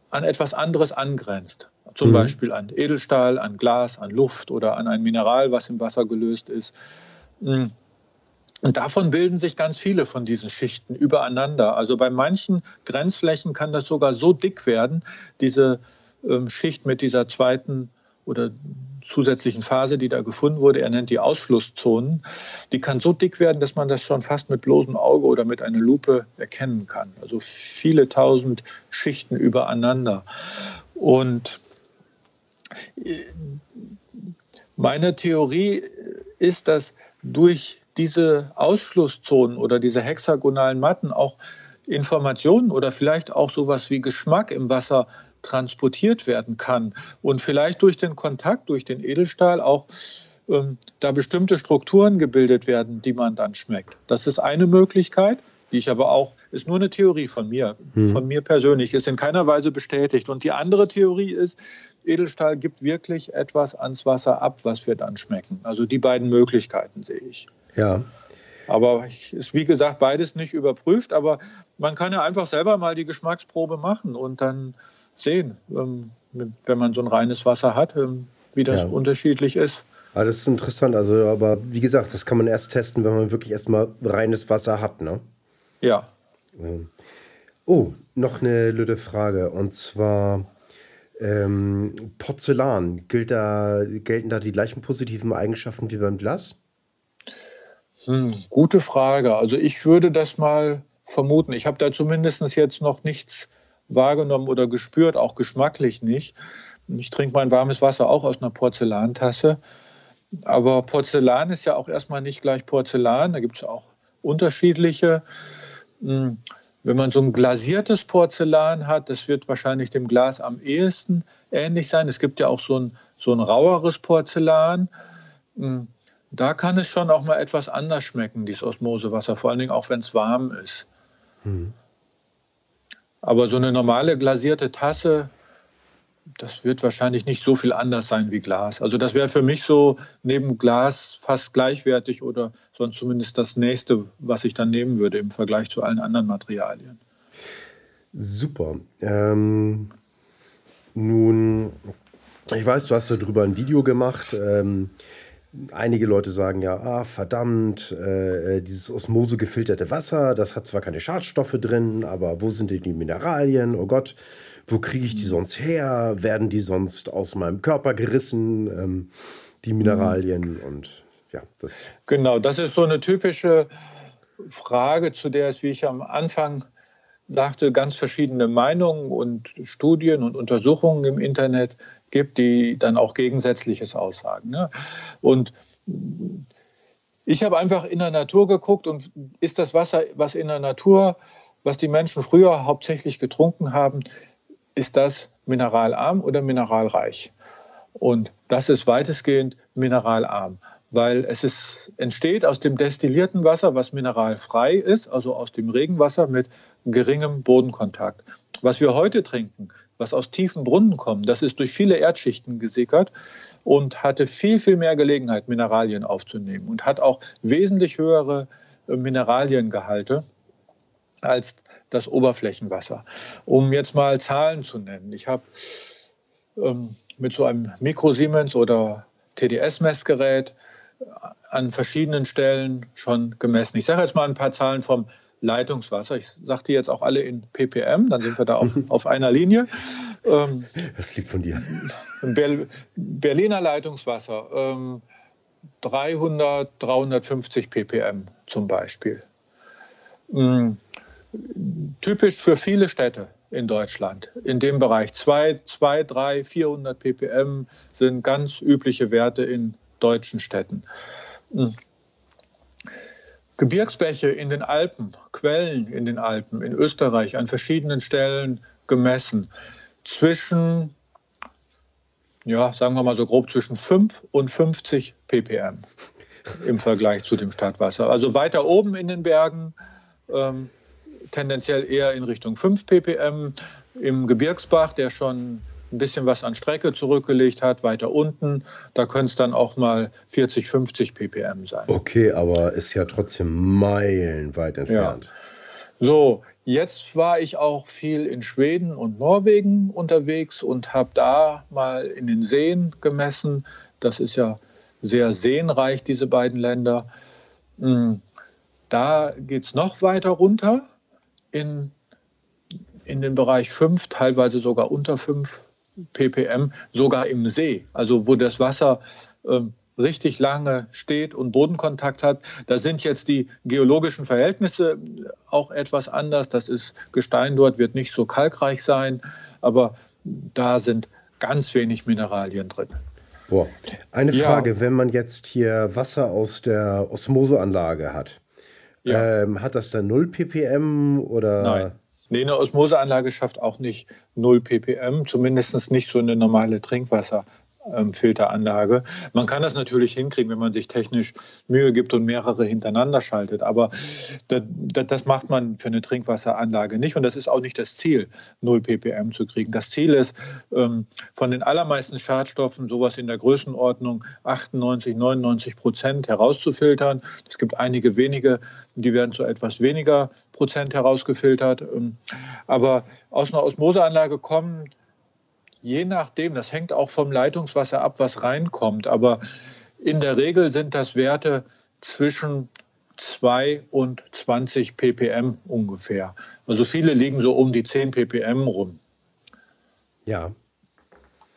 an etwas anderes angrenzt. Zum mhm. Beispiel an Edelstahl, an Glas, an Luft oder an ein Mineral, was im Wasser gelöst ist. Mm. Und davon bilden sich ganz viele von diesen Schichten übereinander. Also bei manchen Grenzflächen kann das sogar so dick werden, diese ähm, Schicht mit dieser zweiten oder zusätzlichen Phase, die da gefunden wurde, er nennt die Ausschlusszonen, die kann so dick werden, dass man das schon fast mit bloßem Auge oder mit einer Lupe erkennen kann. Also viele tausend Schichten übereinander. Und Meine Theorie ist, dass durch diese Ausschlusszonen oder diese hexagonalen Matten auch Informationen oder vielleicht auch sowas wie Geschmack im Wasser transportiert werden kann und vielleicht durch den Kontakt, durch den Edelstahl auch ähm, da bestimmte Strukturen gebildet werden, die man dann schmeckt. Das ist eine Möglichkeit, die ich aber auch, ist nur eine Theorie von mir, mhm. von mir persönlich, ist in keiner Weise bestätigt. Und die andere Theorie ist, Edelstahl gibt wirklich etwas ans Wasser ab, was wir dann schmecken. Also die beiden Möglichkeiten sehe ich. Ja. Aber ist wie gesagt beides nicht überprüft, aber man kann ja einfach selber mal die Geschmacksprobe machen und dann sehen, ähm, wenn man so ein reines Wasser hat, ähm, wie das ja. unterschiedlich ist. Aber das ist interessant. Also, aber wie gesagt, das kann man erst testen, wenn man wirklich erstmal reines Wasser hat, ne? Ja. Oh, noch eine lüde Frage. Und zwar ähm, Porzellan. Gilt da, gelten da die gleichen positiven Eigenschaften wie beim Glas? Hm, gute Frage. Also ich würde das mal vermuten. Ich habe da zumindest jetzt noch nichts wahrgenommen oder gespürt, auch geschmacklich nicht. Ich trinke mein warmes Wasser auch aus einer Porzellantasse. Aber Porzellan ist ja auch erstmal nicht gleich Porzellan. Da gibt es auch unterschiedliche. Hm, wenn man so ein glasiertes Porzellan hat, das wird wahrscheinlich dem Glas am ehesten ähnlich sein. Es gibt ja auch so ein, so ein raueres Porzellan. Hm, da kann es schon auch mal etwas anders schmecken, dieses Osmosewasser, vor allen Dingen auch wenn es warm ist. Mhm. Aber so eine normale glasierte Tasse, das wird wahrscheinlich nicht so viel anders sein wie Glas. Also das wäre für mich so neben Glas fast gleichwertig oder sonst zumindest das nächste, was ich dann nehmen würde im Vergleich zu allen anderen Materialien. Super. Ähm, nun, ich weiß, du hast darüber ein Video gemacht. Ähm, einige Leute sagen ja, ah, verdammt, äh, dieses Osmose gefilterte Wasser, das hat zwar keine Schadstoffe drin, aber wo sind denn die Mineralien? Oh Gott, wo kriege ich die sonst her? Werden die sonst aus meinem Körper gerissen, ähm, die Mineralien? Mhm. Und ja, das. Genau, das ist so eine typische Frage, zu der es, wie ich am Anfang sagte, ganz verschiedene Meinungen und Studien und Untersuchungen im Internet gibt, die dann auch Gegensätzliches aussagen. Ne? Und ich habe einfach in der Natur geguckt und ist das Wasser, was in der Natur, was die Menschen früher hauptsächlich getrunken haben, ist das mineralarm oder mineralreich? Und das ist weitestgehend mineralarm, weil es ist, entsteht aus dem destillierten Wasser, was mineralfrei ist, also aus dem Regenwasser mit geringem Bodenkontakt. Was wir heute trinken, was aus tiefen Brunnen kommt, das ist durch viele Erdschichten gesickert und hatte viel, viel mehr Gelegenheit, Mineralien aufzunehmen und hat auch wesentlich höhere äh, Mineraliengehalte als das Oberflächenwasser. Um jetzt mal Zahlen zu nennen. Ich habe ähm, mit so einem Mikro-Siemens oder TDS-Messgerät an verschiedenen Stellen schon gemessen. Ich sage jetzt mal ein paar Zahlen vom Leitungswasser. Ich sage die jetzt auch alle in ppm, dann sind wir da auf, [laughs] auf einer Linie. Ähm, das liegt von dir. Ber Berliner Leitungswasser, ähm, 300, 350 ppm zum Beispiel. Ähm, typisch für viele Städte in Deutschland in dem Bereich. 2, 2 3, 400 ppm sind ganz übliche Werte in deutschen Städten. Gebirgsbäche in den Alpen, Quellen in den Alpen, in Österreich an verschiedenen Stellen gemessen. Zwischen, ja, sagen wir mal so grob, zwischen 5 und 50 ppm im Vergleich zu dem Stadtwasser. Also weiter oben in den Bergen ähm, tendenziell eher in Richtung 5 ppm. Im Gebirgsbach, der schon ein bisschen was an Strecke zurückgelegt hat, weiter unten. Da können es dann auch mal 40, 50 ppm sein. Okay, aber ist ja trotzdem meilenweit entfernt. Ja. So, jetzt war ich auch viel in Schweden und Norwegen unterwegs und habe da mal in den Seen gemessen. Das ist ja sehr seenreich, diese beiden Länder. Hm, da geht es noch weiter runter in, in den Bereich 5, teilweise sogar unter 5 ppm, sogar im See, also wo das Wasser ähm, richtig lange steht und Bodenkontakt hat. Da sind jetzt die geologischen Verhältnisse auch etwas anders. Das ist Gestein dort wird nicht so kalkreich sein, aber da sind ganz wenig Mineralien drin. Boah. Eine Frage, ja. wenn man jetzt hier Wasser aus der Osmoseanlage hat, ja. ähm, hat das dann 0 ppm oder? Nein. Nee, eine Osmoseanlage schafft auch nicht 0 ppm, zumindest nicht so eine normale Trinkwasser. Ähm, Filteranlage. Man kann das natürlich hinkriegen, wenn man sich technisch Mühe gibt und mehrere hintereinander schaltet. Aber das, macht man für eine Trinkwasseranlage nicht. Und das ist auch nicht das Ziel, 0 ppm zu kriegen. Das Ziel ist, ähm, von den allermeisten Schadstoffen sowas in der Größenordnung 98, 99 Prozent herauszufiltern. Es gibt einige wenige, die werden zu etwas weniger Prozent herausgefiltert. Ähm, aber aus einer Osmoseanlage kommen Je nachdem, das hängt auch vom Leitungswasser ab, was reinkommt. Aber in der Regel sind das Werte zwischen 2 und 20 ppm ungefähr. Also viele liegen so um die 10 ppm rum. Ja.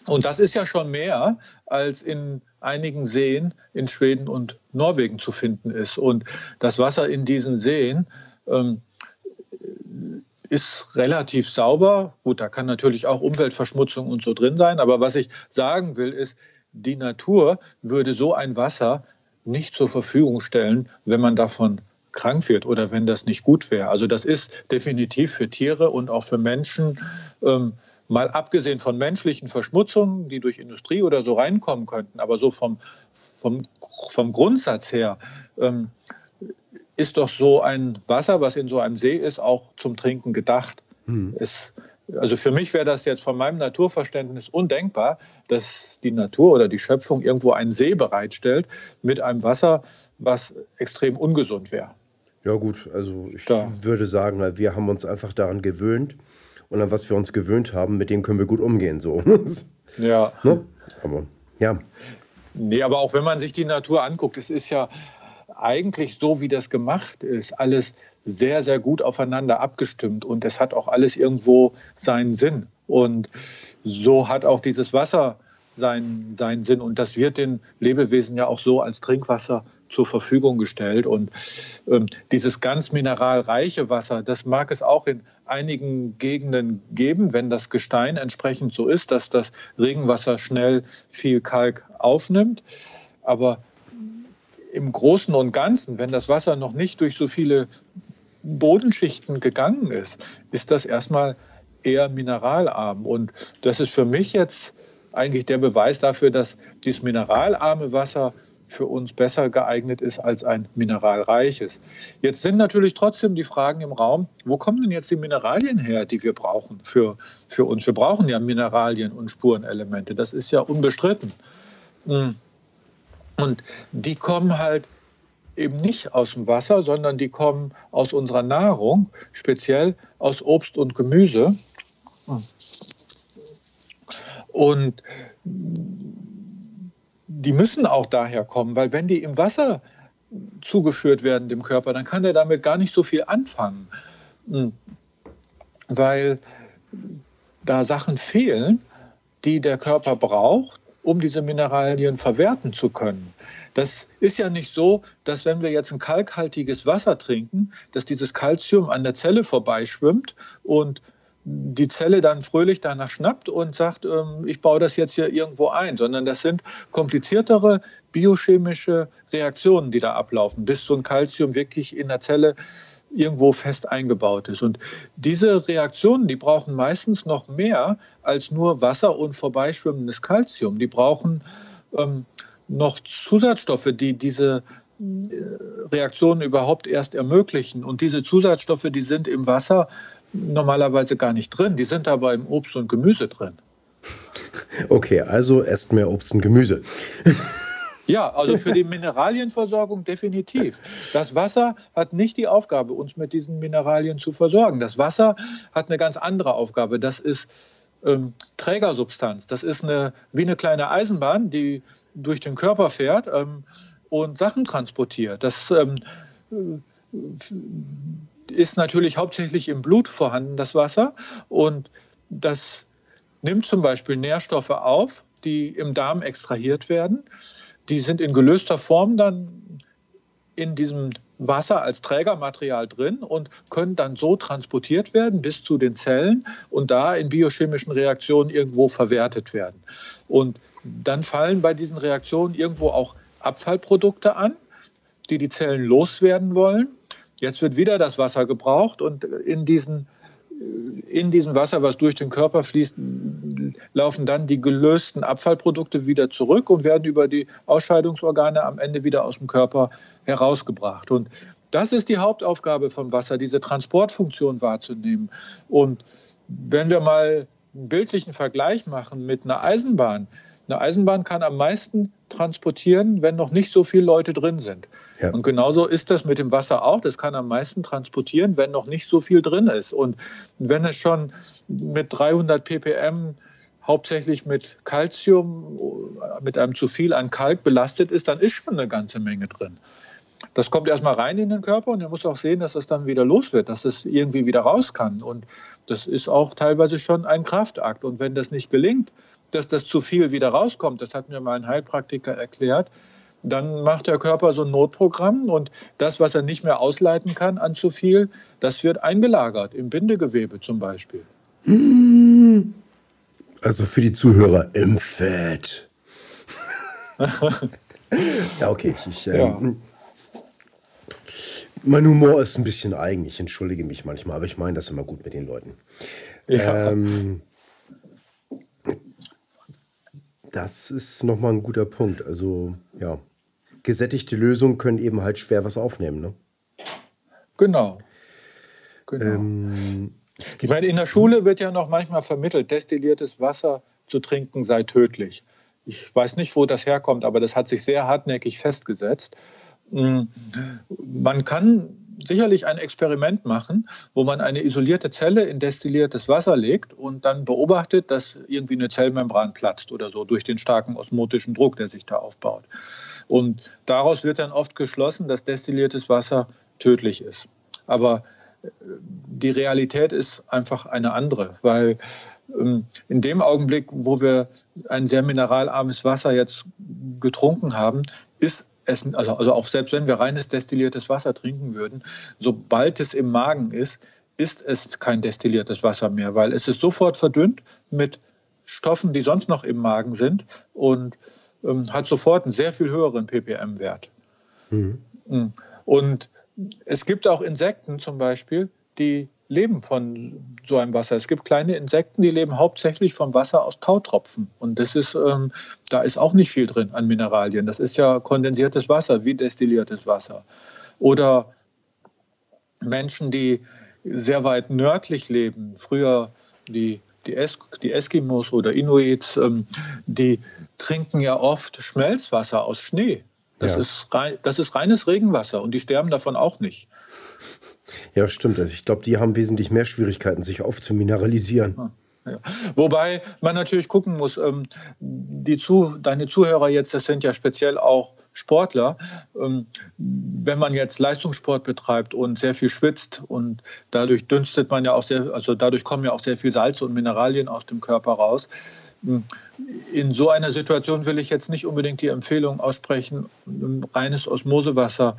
Und das ist ja schon mehr, als in einigen Seen in Schweden und Norwegen zu finden ist. Und das Wasser in diesen Seen ähm, ist relativ sauber. Gut, da kann natürlich auch Umweltverschmutzung und so drin sein. Aber was ich sagen will, ist, die Natur würde so ein Wasser nicht zur Verfügung stellen, wenn man davon krank wird oder wenn das nicht gut wäre. Also das ist definitiv für Tiere und auch für Menschen, ähm, mal abgesehen von menschlichen Verschmutzungen, die durch Industrie oder so reinkommen könnten, aber so vom, vom, vom Grundsatz her, ähm, ist doch so ein Wasser, was in so einem See ist, auch zum Trinken gedacht. Hm. Es, also für mich wäre das jetzt von meinem Naturverständnis undenkbar, dass die Natur oder die Schöpfung irgendwo einen See bereitstellt mit einem Wasser, was extrem ungesund wäre. Ja gut, also ich da. würde sagen, wir haben uns einfach daran gewöhnt und an was wir uns gewöhnt haben, mit dem können wir gut umgehen. So. [laughs] ja. Ne? Aber ja. Nee, aber auch wenn man sich die Natur anguckt, es ist ja eigentlich so, wie das gemacht ist, alles sehr, sehr gut aufeinander abgestimmt und es hat auch alles irgendwo seinen Sinn. Und so hat auch dieses Wasser seinen, seinen Sinn und das wird den Lebewesen ja auch so als Trinkwasser zur Verfügung gestellt. Und ähm, dieses ganz mineralreiche Wasser, das mag es auch in einigen Gegenden geben, wenn das Gestein entsprechend so ist, dass das Regenwasser schnell viel Kalk aufnimmt. Aber im Großen und Ganzen, wenn das Wasser noch nicht durch so viele Bodenschichten gegangen ist, ist das erstmal eher mineralarm. Und das ist für mich jetzt eigentlich der Beweis dafür, dass dieses mineralarme Wasser für uns besser geeignet ist als ein mineralreiches. Jetzt sind natürlich trotzdem die Fragen im Raum, wo kommen denn jetzt die Mineralien her, die wir brauchen für, für uns? Wir brauchen ja Mineralien und Spurenelemente, das ist ja unbestritten. Hm. Und die kommen halt eben nicht aus dem Wasser, sondern die kommen aus unserer Nahrung, speziell aus Obst und Gemüse. Und die müssen auch daher kommen, weil wenn die im Wasser zugeführt werden dem Körper, dann kann der damit gar nicht so viel anfangen, weil da Sachen fehlen, die der Körper braucht, um diese Mineralien verwerten zu können. Das ist ja nicht so, dass wenn wir jetzt ein kalkhaltiges Wasser trinken, dass dieses Kalzium an der Zelle vorbeischwimmt und die Zelle dann fröhlich danach schnappt und sagt, ähm, ich baue das jetzt hier irgendwo ein, sondern das sind kompliziertere biochemische Reaktionen, die da ablaufen, bis so ein Kalzium wirklich in der Zelle irgendwo fest eingebaut ist. Und diese Reaktionen, die brauchen meistens noch mehr als nur Wasser und vorbeischwimmendes Kalzium. Die brauchen ähm, noch Zusatzstoffe, die diese äh, Reaktionen überhaupt erst ermöglichen. Und diese Zusatzstoffe, die sind im Wasser normalerweise gar nicht drin, die sind aber im Obst und Gemüse drin. Okay, also esst mehr Obst und Gemüse. Ja, also für die Mineralienversorgung definitiv. Das Wasser hat nicht die Aufgabe, uns mit diesen Mineralien zu versorgen. Das Wasser hat eine ganz andere Aufgabe. Das ist ähm, Trägersubstanz. Das ist eine, wie eine kleine Eisenbahn, die durch den Körper fährt ähm, und Sachen transportiert. Das ähm, ist natürlich hauptsächlich im Blut vorhanden, das Wasser. Und das nimmt zum Beispiel Nährstoffe auf, die im Darm extrahiert werden die sind in gelöster Form dann in diesem Wasser als Trägermaterial drin und können dann so transportiert werden bis zu den Zellen und da in biochemischen Reaktionen irgendwo verwertet werden. Und dann fallen bei diesen Reaktionen irgendwo auch Abfallprodukte an, die die Zellen loswerden wollen. Jetzt wird wieder das Wasser gebraucht und in diesen in diesem Wasser, was durch den Körper fließt, laufen dann die gelösten Abfallprodukte wieder zurück und werden über die Ausscheidungsorgane am Ende wieder aus dem Körper herausgebracht. Und das ist die Hauptaufgabe vom Wasser, diese Transportfunktion wahrzunehmen. Und wenn wir mal einen bildlichen Vergleich machen mit einer Eisenbahn, eine Eisenbahn kann am meisten transportieren, wenn noch nicht so viele Leute drin sind. Ja. Und genauso ist das mit dem Wasser auch. Das kann am meisten transportieren, wenn noch nicht so viel drin ist. Und wenn es schon mit 300 ppm hauptsächlich mit Calcium, mit einem zu viel an Kalk belastet ist, dann ist schon eine ganze Menge drin. Das kommt erstmal rein in den Körper und er muss auch sehen, dass es dann wieder los wird, dass es irgendwie wieder raus kann. Und das ist auch teilweise schon ein Kraftakt. Und wenn das nicht gelingt, dass das zu viel wieder rauskommt, das hat mir mal ein Heilpraktiker erklärt, dann macht der Körper so ein Notprogramm und das, was er nicht mehr ausleiten kann an zu viel, das wird eingelagert im Bindegewebe zum Beispiel. Also für die Zuhörer im Fett. [laughs] ja, okay. Ich, ähm, ja. Mein Humor ist ein bisschen eigen. Ich entschuldige mich manchmal, aber ich meine das immer gut mit den Leuten. Ja. Ähm, das ist nochmal ein guter Punkt. Also, ja, gesättigte Lösungen können eben halt schwer was aufnehmen, ne? Genau. genau. Ähm, meine, in der Schule wird ja noch manchmal vermittelt, destilliertes Wasser zu trinken sei tödlich. Ich weiß nicht, wo das herkommt, aber das hat sich sehr hartnäckig festgesetzt. Hm, man kann sicherlich ein Experiment machen, wo man eine isolierte Zelle in destilliertes Wasser legt und dann beobachtet, dass irgendwie eine Zellmembran platzt oder so durch den starken osmotischen Druck, der sich da aufbaut. Und daraus wird dann oft geschlossen, dass destilliertes Wasser tödlich ist. Aber die Realität ist einfach eine andere, weil ähm, in dem Augenblick, wo wir ein sehr mineralarmes Wasser jetzt getrunken haben, ist essen, also, also auch selbst wenn wir reines destilliertes Wasser trinken würden, sobald es im Magen ist, ist es kein destilliertes Wasser mehr, weil es ist sofort verdünnt mit Stoffen, die sonst noch im Magen sind und ähm, hat sofort einen sehr viel höheren ppm-Wert. Mhm. Und es gibt auch Insekten zum Beispiel, die leben von so einem Wasser. Es gibt kleine Insekten, die leben hauptsächlich vom Wasser aus Tautropfen. Und das ist, ähm, da ist auch nicht viel drin an Mineralien. Das ist ja kondensiertes Wasser, wie destilliertes Wasser. Oder Menschen, die sehr weit nördlich leben, früher die, die, es die Eskimos oder Inuits, ähm, die trinken ja oft Schmelzwasser aus Schnee. Das, ja. ist, das ist reines Regenwasser und die sterben davon auch nicht. Ja, stimmt. Also ich glaube, die haben wesentlich mehr Schwierigkeiten, sich aufzumineralisieren. Ja. Wobei man natürlich gucken muss, ähm, die zu, deine Zuhörer jetzt, das sind ja speziell auch Sportler. Ähm, wenn man jetzt Leistungssport betreibt und sehr viel schwitzt und dadurch dünstet man ja auch sehr, also dadurch kommen ja auch sehr viel Salze und Mineralien aus dem Körper raus. In so einer Situation will ich jetzt nicht unbedingt die Empfehlung aussprechen, reines Osmosewasser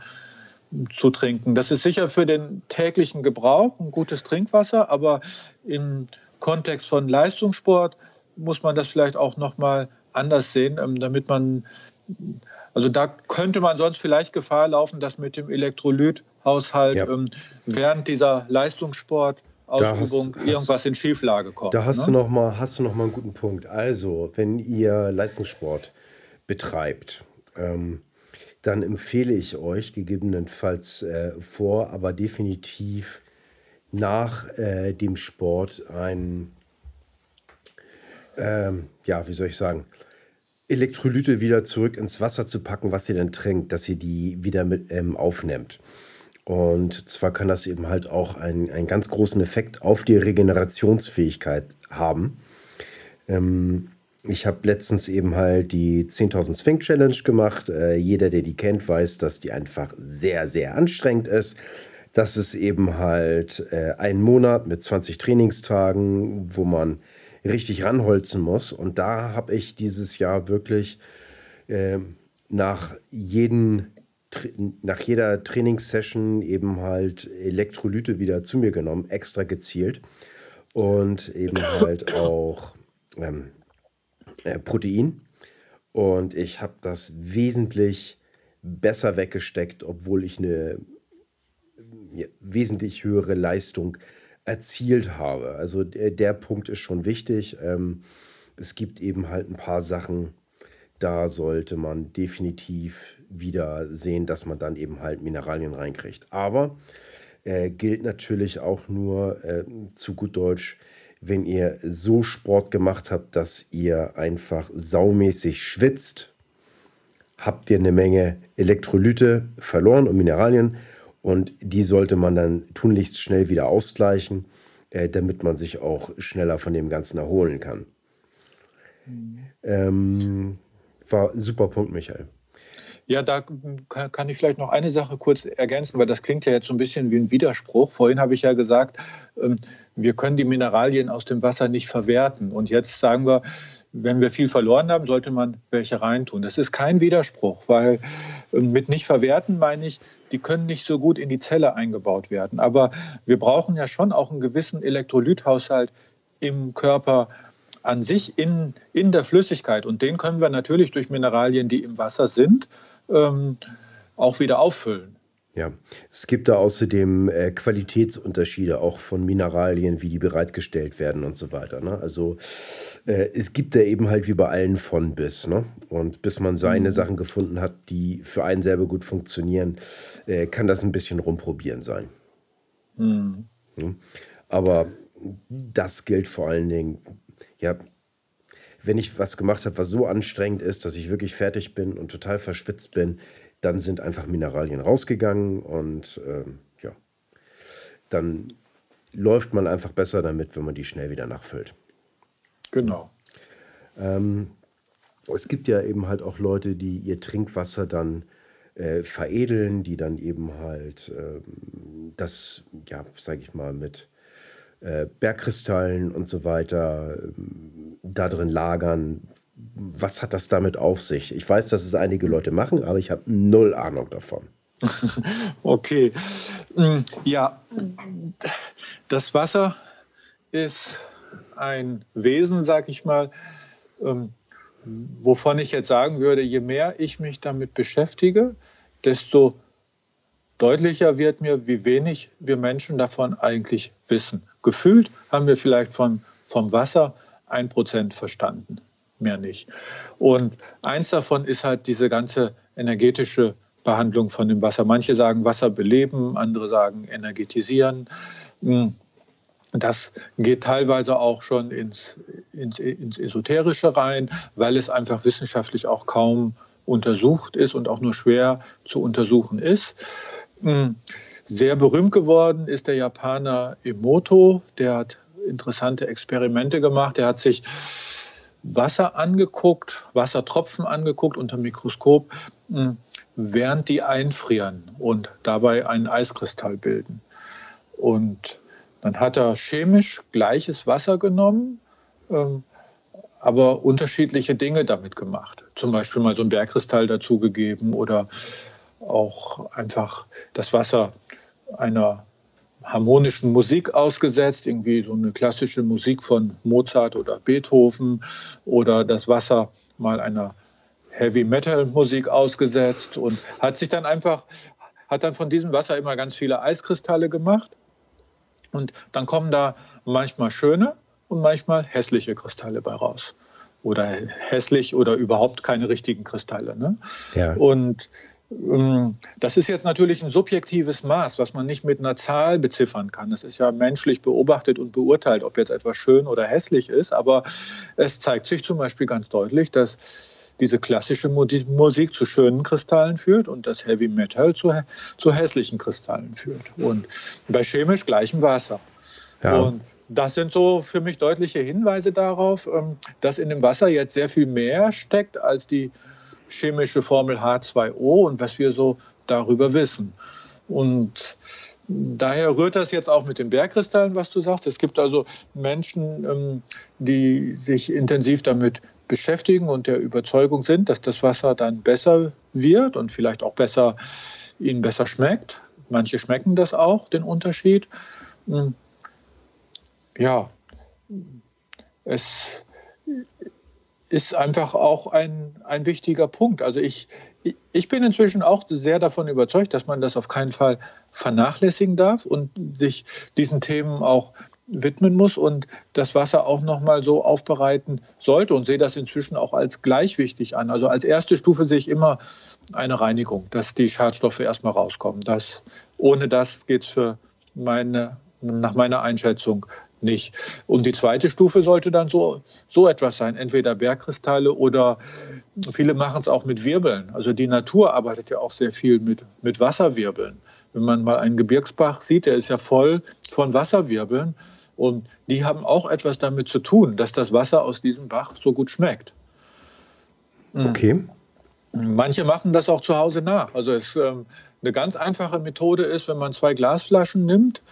zu trinken. Das ist sicher für den täglichen Gebrauch ein gutes Trinkwasser, aber im Kontext von Leistungssport muss man das vielleicht auch noch mal anders sehen, ähm, damit man also da könnte man sonst vielleicht Gefahr laufen, dass mit dem Elektrolythaushalt ja. Ähm, während dieser Leistungssport Ausübung hast, irgendwas hast, in Schieflage kommt. Da hast ne? du noch mal hast du noch mal einen guten Punkt. Also, wenn ihr Leistungssport betreibt, ähm, dann empfehle ich euch gegebenenfalls äh, vor, aber definitiv nach äh, dem Sport ein, ähm, ja, wie soll ich sagen, Elektrolyte wieder zurück ins Wasser zu packen, was ihr dann trinkt, dass ihr die wieder mit ähm, aufnimmt. Und zwar kann das eben halt auch einen, einen ganz großen Effekt auf die Regenerationsfähigkeit haben. Ähm, ich habe letztens eben halt die 10.000 Sphinx Challenge gemacht. Äh, jeder, der die kennt, weiß, dass die einfach sehr, sehr anstrengend ist. Das ist eben halt äh, ein Monat mit 20 Trainingstagen, wo man richtig ranholzen muss. Und da habe ich dieses Jahr wirklich äh, nach jeden nach jeder Trainingssession eben halt Elektrolyte wieder zu mir genommen, extra gezielt. Und eben halt auch ähm, äh, Protein. Und ich habe das wesentlich besser weggesteckt, obwohl ich eine ja, wesentlich höhere Leistung erzielt habe. Also der, der Punkt ist schon wichtig. Ähm, es gibt eben halt ein paar Sachen, da sollte man definitiv wieder sehen, dass man dann eben halt Mineralien reinkriegt. Aber äh, gilt natürlich auch nur äh, zu gut Deutsch, wenn ihr so Sport gemacht habt, dass ihr einfach saumäßig schwitzt, habt ihr eine Menge Elektrolyte verloren und Mineralien und die sollte man dann tunlichst schnell wieder ausgleichen, äh, damit man sich auch schneller von dem Ganzen erholen kann. Mhm. Ähm, war ein super Punkt, Michael. Ja, da kann ich vielleicht noch eine Sache kurz ergänzen, weil das klingt ja jetzt so ein bisschen wie ein Widerspruch. Vorhin habe ich ja gesagt, ähm, wir können die Mineralien aus dem Wasser nicht verwerten. Und jetzt sagen wir, wenn wir viel verloren haben, sollte man welche reintun. Das ist kein Widerspruch, weil ähm, mit nicht verwerten meine ich, die können nicht so gut in die Zelle eingebaut werden. Aber wir brauchen ja schon auch einen gewissen Elektrolythaushalt im Körper an sich in, in der Flüssigkeit. Und den können wir natürlich durch Mineralien, die im Wasser sind, ähm, auch wieder auffüllen. Ja, es gibt da außerdem äh, Qualitätsunterschiede auch von Mineralien, wie die bereitgestellt werden und so weiter. Ne? Also äh, es gibt da eben halt wie bei allen von bis. Ne? Und bis man seine mhm. Sachen gefunden hat, die für einen selber gut funktionieren, äh, kann das ein bisschen rumprobieren sein. Mhm. Ja? Aber das gilt vor allen Dingen, ja, wenn ich was gemacht habe, was so anstrengend ist, dass ich wirklich fertig bin und total verschwitzt bin, dann sind einfach Mineralien rausgegangen und äh, ja, dann läuft man einfach besser damit, wenn man die schnell wieder nachfüllt. Genau. Ähm, es gibt ja eben halt auch Leute, die ihr Trinkwasser dann äh, veredeln, die dann eben halt äh, das, ja, sage ich mal, mit äh, Bergkristallen und so weiter ähm, da drin lagern. Was hat das damit auf sich? Ich weiß, dass es einige Leute machen, aber ich habe null Ahnung davon. [laughs] okay. Mm, ja, das Wasser ist ein Wesen, sag ich mal, ähm, wovon ich jetzt sagen würde, je mehr ich mich damit beschäftige, desto deutlicher wird mir, wie wenig wir Menschen davon eigentlich wissen. Gefühlt haben wir vielleicht von, vom Wasser ein Prozent verstanden, mehr nicht. Und eins davon ist halt diese ganze energetische Behandlung von dem Wasser. Manche sagen Wasser beleben, andere sagen energetisieren. Hm, das geht teilweise auch schon ins, ins, ins Esoterische rein, weil es einfach wissenschaftlich auch kaum untersucht ist und auch nur schwer zu untersuchen ist. Sehr berühmt geworden ist der Japaner Emoto. Der hat interessante Experimente gemacht. Er hat sich Wasser angeguckt, Wassertropfen angeguckt unter Mikroskop, hm, während die einfrieren und dabei einen Eiskristall bilden. Und dann hat er chemisch gleiches Wasser genommen, ähm, aber unterschiedliche Dinge damit gemacht. Zum Beispiel mal so einen Bergkristall dazugegeben oder auch einfach das Wasser einer harmonischen Musik ausgesetzt, irgendwie so eine klassische Musik von Mozart oder Beethoven oder das Wasser mal einer Heavy Metal Musik ausgesetzt und hat sich dann einfach, hat dann von diesem Wasser immer ganz viele Eiskristalle gemacht. Und dann kommen da manchmal schöne und manchmal hässliche Kristalle bei raus. Oder hässlich oder überhaupt keine richtigen Kristalle. Ne? Ja. Und das ist jetzt natürlich ein subjektives Maß, was man nicht mit einer Zahl beziffern kann. Das ist ja menschlich beobachtet und beurteilt, ob jetzt etwas schön oder hässlich ist. Aber es zeigt sich zum Beispiel ganz deutlich, dass diese klassische Musik zu schönen Kristallen führt und das Heavy Metal zu, zu hässlichen Kristallen führt. Und bei chemisch gleichem Wasser. Ja. Und das sind so für mich deutliche Hinweise darauf, ähm, dass in dem Wasser jetzt sehr viel mehr steckt als die chemische Formel H2O und was wir so darüber wissen. Und daher rührt das jetzt auch mit den Bergkristallen, was du sagst. Es gibt also Menschen, ähm, die sich intensiv damit beschäftigen und der Überzeugung sind, dass das Wasser dann besser wird und vielleicht auch besser ihnen besser schmeckt. Manche schmecken das auch, den Unterschied. Hm. Ja, es ist einfach auch ein, ein wichtiger Punkt. Also ich, ich bin inzwischen auch sehr davon überzeugt, dass man das auf keinen Fall vernachlässigen darf und sich diesen Themen auch widmen muss und das Wasser auch nochmal so aufbereiten sollte und sehe das inzwischen auch als gleich wichtig an. Also als erste Stufe sehe ich immer eine Reinigung, dass die Schadstoffe erstmal rauskommen. Das, ohne das geht es meine, nach meiner Einschätzung nicht. Und die zweite Stufe sollte dann so, so etwas sein, entweder Bergkristalle oder viele machen es auch mit Wirbeln. Also die Natur arbeitet ja auch sehr viel mit, mit Wasserwirbeln. Wenn man mal einen Gebirgsbach sieht, der ist ja voll von Wasserwirbeln. Und die haben auch etwas damit zu tun, dass das Wasser aus diesem Bach so gut schmeckt. Hm. Okay. Manche machen das auch zu Hause nach. Also es, ähm, eine ganz einfache Methode ist, wenn man zwei Glasflaschen nimmt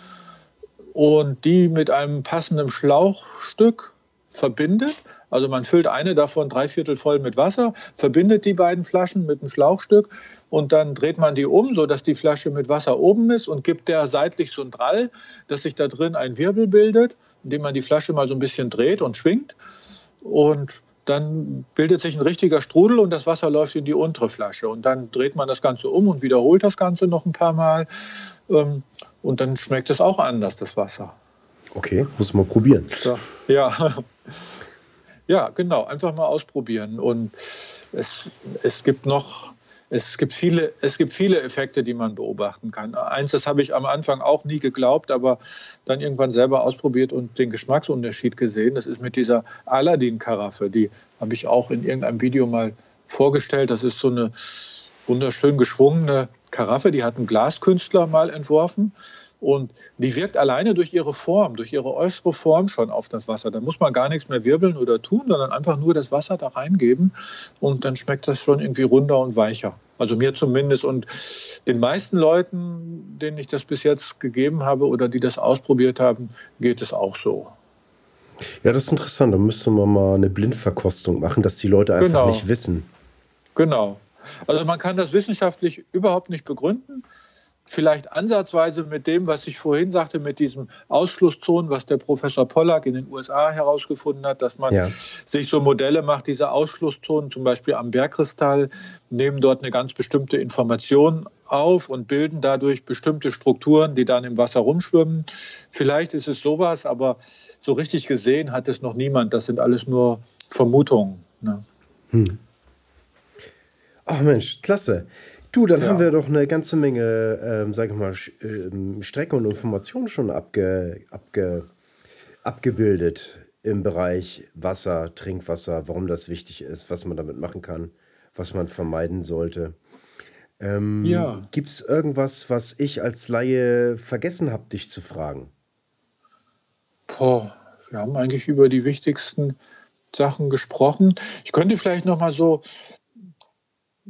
und die mit einem passenden Schlauchstück verbindet. Also man füllt eine davon dreiviertel voll mit Wasser, verbindet die beiden Flaschen mit einem Schlauchstück und dann dreht man die um, sodass die Flasche mit Wasser oben ist und gibt der seitlich so ein Drall, dass sich da drin ein Wirbel bildet, indem man die Flasche mal so ein bisschen dreht und schwingt. Und dann bildet sich ein richtiger Strudel und das Wasser läuft in die untere Flasche. Und dann dreht man das Ganze um und wiederholt das Ganze noch ein paar Mal. Und dann schmeckt es auch anders, das Wasser. Okay, muss man probieren. Ja, [laughs] ja, genau, einfach mal ausprobieren. Und es, es gibt noch, es gibt, viele, es gibt viele Effekte, die man beobachten kann. Eins, das habe ich am Anfang auch nie geglaubt, aber dann irgendwann selber ausprobiert und den Geschmacksunterschied gesehen. Das ist mit dieser Aladdin-Karaffe. Die habe ich auch in irgendeinem Video mal vorgestellt. Das ist so eine wunderschön geschwungene Karaffe, die hat ein Glaskünstler mal entworfen. Und die wirkt alleine durch ihre Form, durch ihre äußere Form schon auf das Wasser. Da muss man gar nichts mehr wirbeln oder tun, sondern einfach nur das Wasser da reingeben und dann schmeckt das schon irgendwie runder und weicher. Also mir zumindest und den meisten Leuten, denen ich das bis jetzt gegeben habe oder die das ausprobiert haben, geht es auch so. Ja, das ist interessant. Da müsste man mal eine Blindverkostung machen, dass die Leute einfach genau. nicht wissen. Genau. Also man kann das wissenschaftlich überhaupt nicht begründen. Vielleicht ansatzweise mit dem, was ich vorhin sagte, mit diesem Ausschlusszonen, was der Professor Pollack in den USA herausgefunden hat, dass man ja. sich so Modelle macht, diese Ausschlusszonen, zum Beispiel am Bergkristall, nehmen dort eine ganz bestimmte Information auf und bilden dadurch bestimmte Strukturen, die dann im Wasser rumschwimmen. Vielleicht ist es sowas, aber so richtig gesehen hat es noch niemand. Das sind alles nur Vermutungen. Ne? Hm. Ach Mensch, klasse. Du, dann ja. haben wir doch eine ganze Menge, ähm, sag ich mal, ähm, Strecke und Informationen schon abge, abge, abgebildet im Bereich Wasser, Trinkwasser, warum das wichtig ist, was man damit machen kann, was man vermeiden sollte. Ähm, ja. Gibt es irgendwas, was ich als Laie vergessen habe, dich zu fragen? Boah, wir haben eigentlich über die wichtigsten Sachen gesprochen. Ich könnte vielleicht noch mal so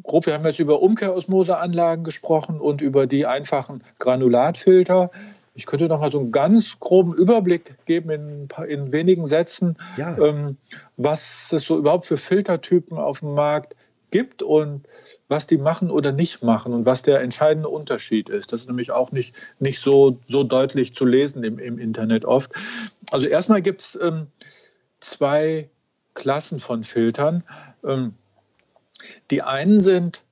grob, wir haben jetzt über Umkehrosmoseanlagen gesprochen und über die einfachen Granulatfilter. Ich könnte noch mal so einen ganz groben Überblick geben in, in wenigen Sätzen, ja. ähm, was es so überhaupt für Filtertypen auf dem Markt gibt und was die machen oder nicht machen und was der entscheidende Unterschied ist. Das ist nämlich auch nicht, nicht so, so deutlich zu lesen im, im Internet oft. Also erstmal gibt es ähm, zwei Klassen von Filtern. Ähm, die einen sind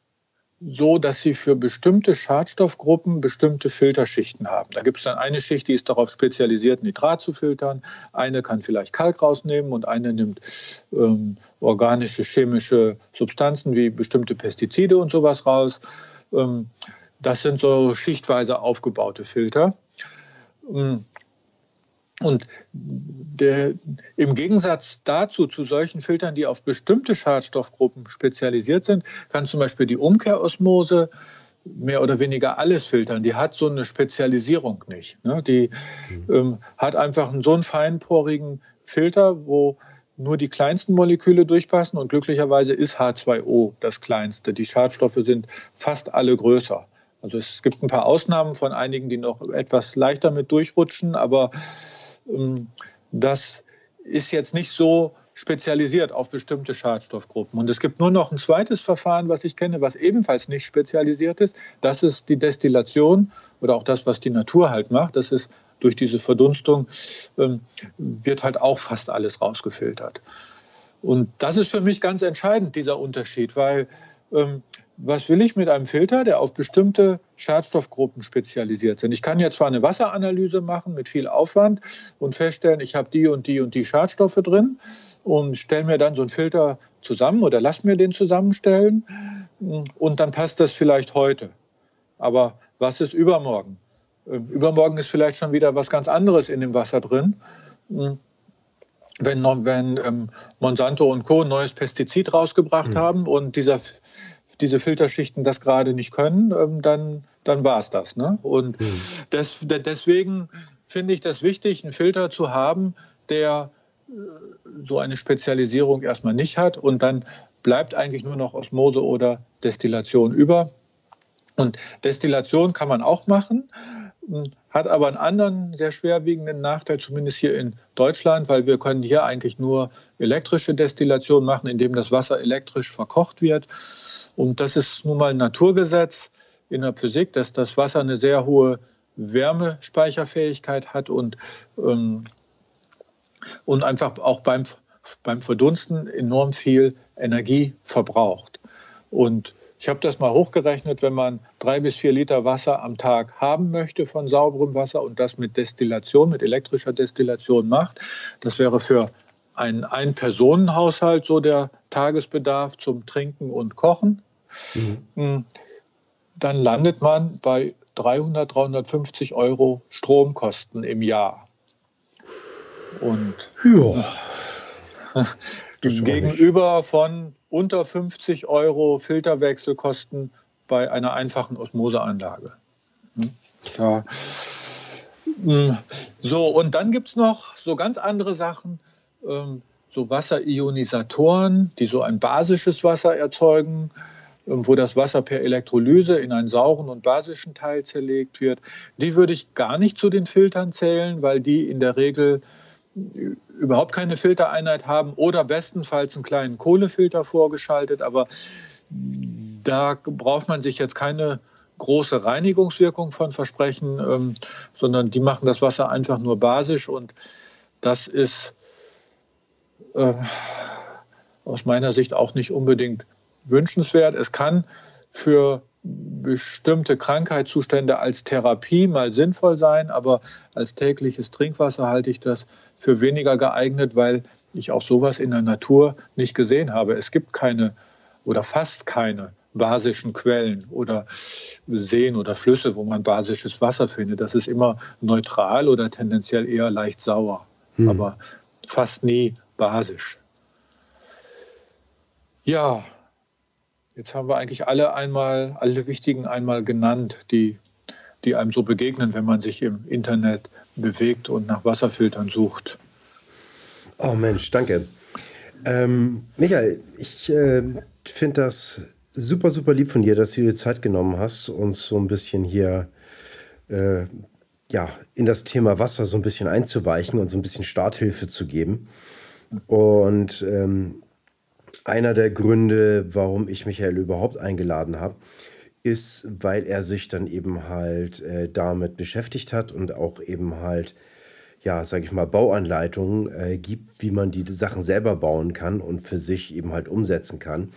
so, dass sie für bestimmte Schadstoffgruppen bestimmte Filterschichten haben. Da gibt es dann eine Schicht, die ist darauf spezialisiert, Nitrat zu filtern. Eine kann vielleicht Kalk rausnehmen und eine nimmt ähm, organische, chemische Substanzen wie bestimmte Pestizide und sowas raus. Ähm, das sind so schichtweise aufgebaute Filter. Ähm, und der, im Gegensatz dazu, zu solchen Filtern, die auf bestimmte Schadstoffgruppen spezialisiert sind, kann zum Beispiel die Umkehrosmose mehr oder weniger alles filtern. Die hat so eine Spezialisierung nicht. Ne? Die mhm. ähm, hat einfach einen, so einen feinporigen Filter, wo nur die kleinsten Moleküle durchpassen und glücklicherweise ist H2O das kleinste. Die Schadstoffe sind fast alle größer. Also es gibt ein paar Ausnahmen von einigen, die noch etwas leichter mit durchrutschen, aber das ist jetzt nicht so spezialisiert auf bestimmte Schadstoffgruppen. Und es gibt nur noch ein zweites Verfahren, was ich kenne, was ebenfalls nicht spezialisiert ist. Das ist die Destillation oder auch das, was die Natur halt macht. Das ist durch diese Verdunstung, ähm, wird halt auch fast alles rausgefiltert. Und das ist für mich ganz entscheidend, dieser Unterschied, weil ähm, was will ich mit einem Filter, der auf bestimmte Schadstoffgruppen spezialisiert sind? Ich kann ja zwar eine Wasseranalyse machen mit viel Aufwand und feststellen, ich habe die und die und die Schadstoffe drin und stelle mir dann so einen Filter zusammen oder lass mir den zusammenstellen und dann passt das vielleicht heute. Aber was ist übermorgen? Ähm, übermorgen ist vielleicht schon wieder was ganz anderes in dem Wasser drin. Hm. Wenn, wenn ähm, Monsanto und Co. ein neues Pestizid rausgebracht mhm. haben und dieser diese Filterschichten das gerade nicht können, ähm, dann, dann war es das. Ne? Und mhm. des, deswegen finde ich das wichtig, einen Filter zu haben, der äh, so eine Spezialisierung erstmal nicht hat und dann bleibt eigentlich nur noch Osmose oder Destillation über. Und Destillation kann man auch machen, hat aber einen anderen sehr schwerwiegenden Nachteil, zumindest hier in Deutschland, weil wir können hier eigentlich nur elektrische Destillation machen, indem das Wasser elektrisch verkocht wird. Und das ist nun mal ein Naturgesetz in der Physik, dass das Wasser eine sehr hohe Wärmespeicherfähigkeit hat und, ähm, und einfach auch beim, beim Verdunsten enorm viel Energie verbraucht. Und ich habe das mal hochgerechnet, wenn man drei bis vier Liter Wasser am Tag haben möchte von sauberem Wasser und das mit Destillation, mit elektrischer Destillation macht, das wäre für einen Ein-Personen-Haushalt so der Tagesbedarf zum Trinken und Kochen. Mhm. Dann landet man bei 300, 350 Euro Stromkosten im Jahr. Und ja. [laughs] gegenüber von unter 50 Euro Filterwechselkosten bei einer einfachen Osmoseanlage. Hm? Ja. Hm. So, und dann gibt es noch so ganz andere Sachen, ähm, so Wasserionisatoren, die so ein basisches Wasser erzeugen wo das Wasser per Elektrolyse in einen sauren und basischen Teil zerlegt wird. Die würde ich gar nicht zu den Filtern zählen, weil die in der Regel überhaupt keine Filtereinheit haben oder bestenfalls einen kleinen Kohlefilter vorgeschaltet. Aber da braucht man sich jetzt keine große Reinigungswirkung von versprechen, ähm, sondern die machen das Wasser einfach nur basisch und das ist äh, aus meiner Sicht auch nicht unbedingt wünschenswert. Es kann für bestimmte Krankheitszustände als Therapie mal sinnvoll sein, aber als tägliches Trinkwasser halte ich das für weniger geeignet, weil ich auch sowas in der Natur nicht gesehen habe. Es gibt keine oder fast keine basischen Quellen oder Seen oder Flüsse, wo man basisches Wasser findet. Das ist immer neutral oder tendenziell eher leicht sauer, hm. aber fast nie basisch. Ja, Jetzt haben wir eigentlich alle einmal, alle wichtigen einmal genannt, die, die einem so begegnen, wenn man sich im Internet bewegt und nach Wasserfiltern sucht. Oh Mensch, danke. Ähm, Michael, ich äh, finde das super, super lieb von dir, dass du dir Zeit genommen hast, uns so ein bisschen hier äh, ja, in das Thema Wasser so ein bisschen einzuweichen und so ein bisschen Starthilfe zu geben. Und ähm, einer der Gründe, warum ich Michael überhaupt eingeladen habe, ist, weil er sich dann eben halt äh, damit beschäftigt hat und auch eben halt, ja, sage ich mal, Bauanleitungen äh, gibt, wie man die Sachen selber bauen kann und für sich eben halt umsetzen kann.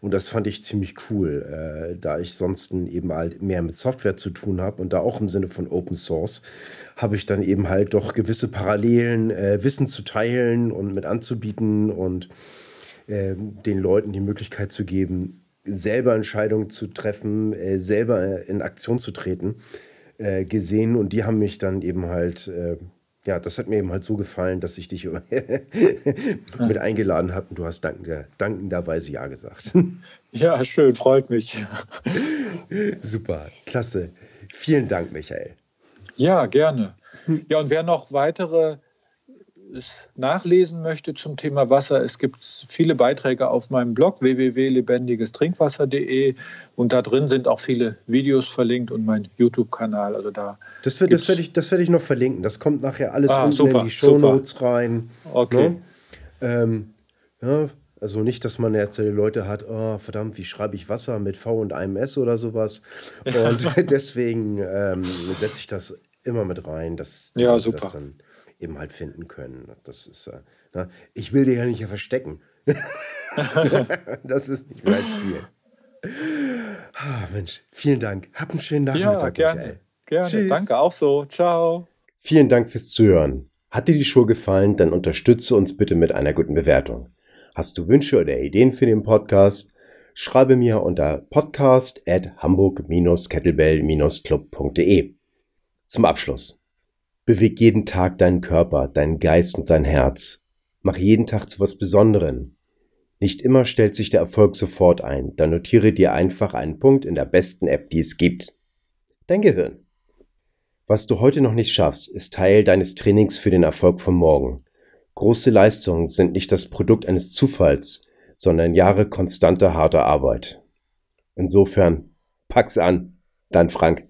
Und das fand ich ziemlich cool, äh, da ich sonst eben halt mehr mit Software zu tun habe und da auch im Sinne von Open Source habe ich dann eben halt doch gewisse Parallelen, äh, Wissen zu teilen und mit anzubieten und äh, den Leuten die Möglichkeit zu geben, selber Entscheidungen zu treffen, äh, selber in Aktion zu treten, äh, gesehen. Und die haben mich dann eben halt, äh, ja, das hat mir eben halt so gefallen, dass ich dich [laughs] mit eingeladen habe und du hast danken, dankenderweise Ja gesagt. [laughs] Ja, schön, freut mich. [laughs] Super, klasse. Vielen Dank, Michael. Ja, gerne. Ja, und wer noch weitere nachlesen möchte zum Thema Wasser, es gibt viele Beiträge auf meinem Blog www.lebendigestrinkwasser.de und da drin sind auch viele Videos verlinkt und mein YouTube-Kanal. Also da das, wird, das werde ich, werd ich noch verlinken. Das kommt nachher alles ah, unten super, in die Shownotes rein. Okay. Ne? Ähm, Ja, also nicht, dass man jetzt die Leute hat, oh, verdammt, wie schreibe ich Wasser mit V und einem S oder sowas. [laughs] Und [laughs] deswegen ähm, setze ich das immer mit rein, dass Ja, Leute das super. dann eben halt finden können. Das ist, äh, na, ich will dich ja nicht verstecken. [laughs] das ist nicht mein Ziel. Ah, Mensch, vielen Dank. Hab einen schönen Ja, Nachmittag, gerne. Michael. Gerne. Tschüss. Danke auch so. Ciao. Vielen Dank fürs Zuhören. Hat dir die Show gefallen, dann unterstütze uns bitte mit einer guten Bewertung. Hast du Wünsche oder Ideen für den Podcast? Schreibe mir unter podcast at hamburg-kettlebell-club.de. Zum Abschluss. Beweg jeden Tag deinen Körper, deinen Geist und dein Herz. Mach jeden Tag zu was Besonderem. Nicht immer stellt sich der Erfolg sofort ein, dann notiere dir einfach einen Punkt in der besten App, die es gibt. Dein Gehirn. Was du heute noch nicht schaffst, ist Teil deines Trainings für den Erfolg von morgen. Große Leistungen sind nicht das Produkt eines Zufalls, sondern Jahre konstanter harter Arbeit. Insofern, pack's an. Dein Frank.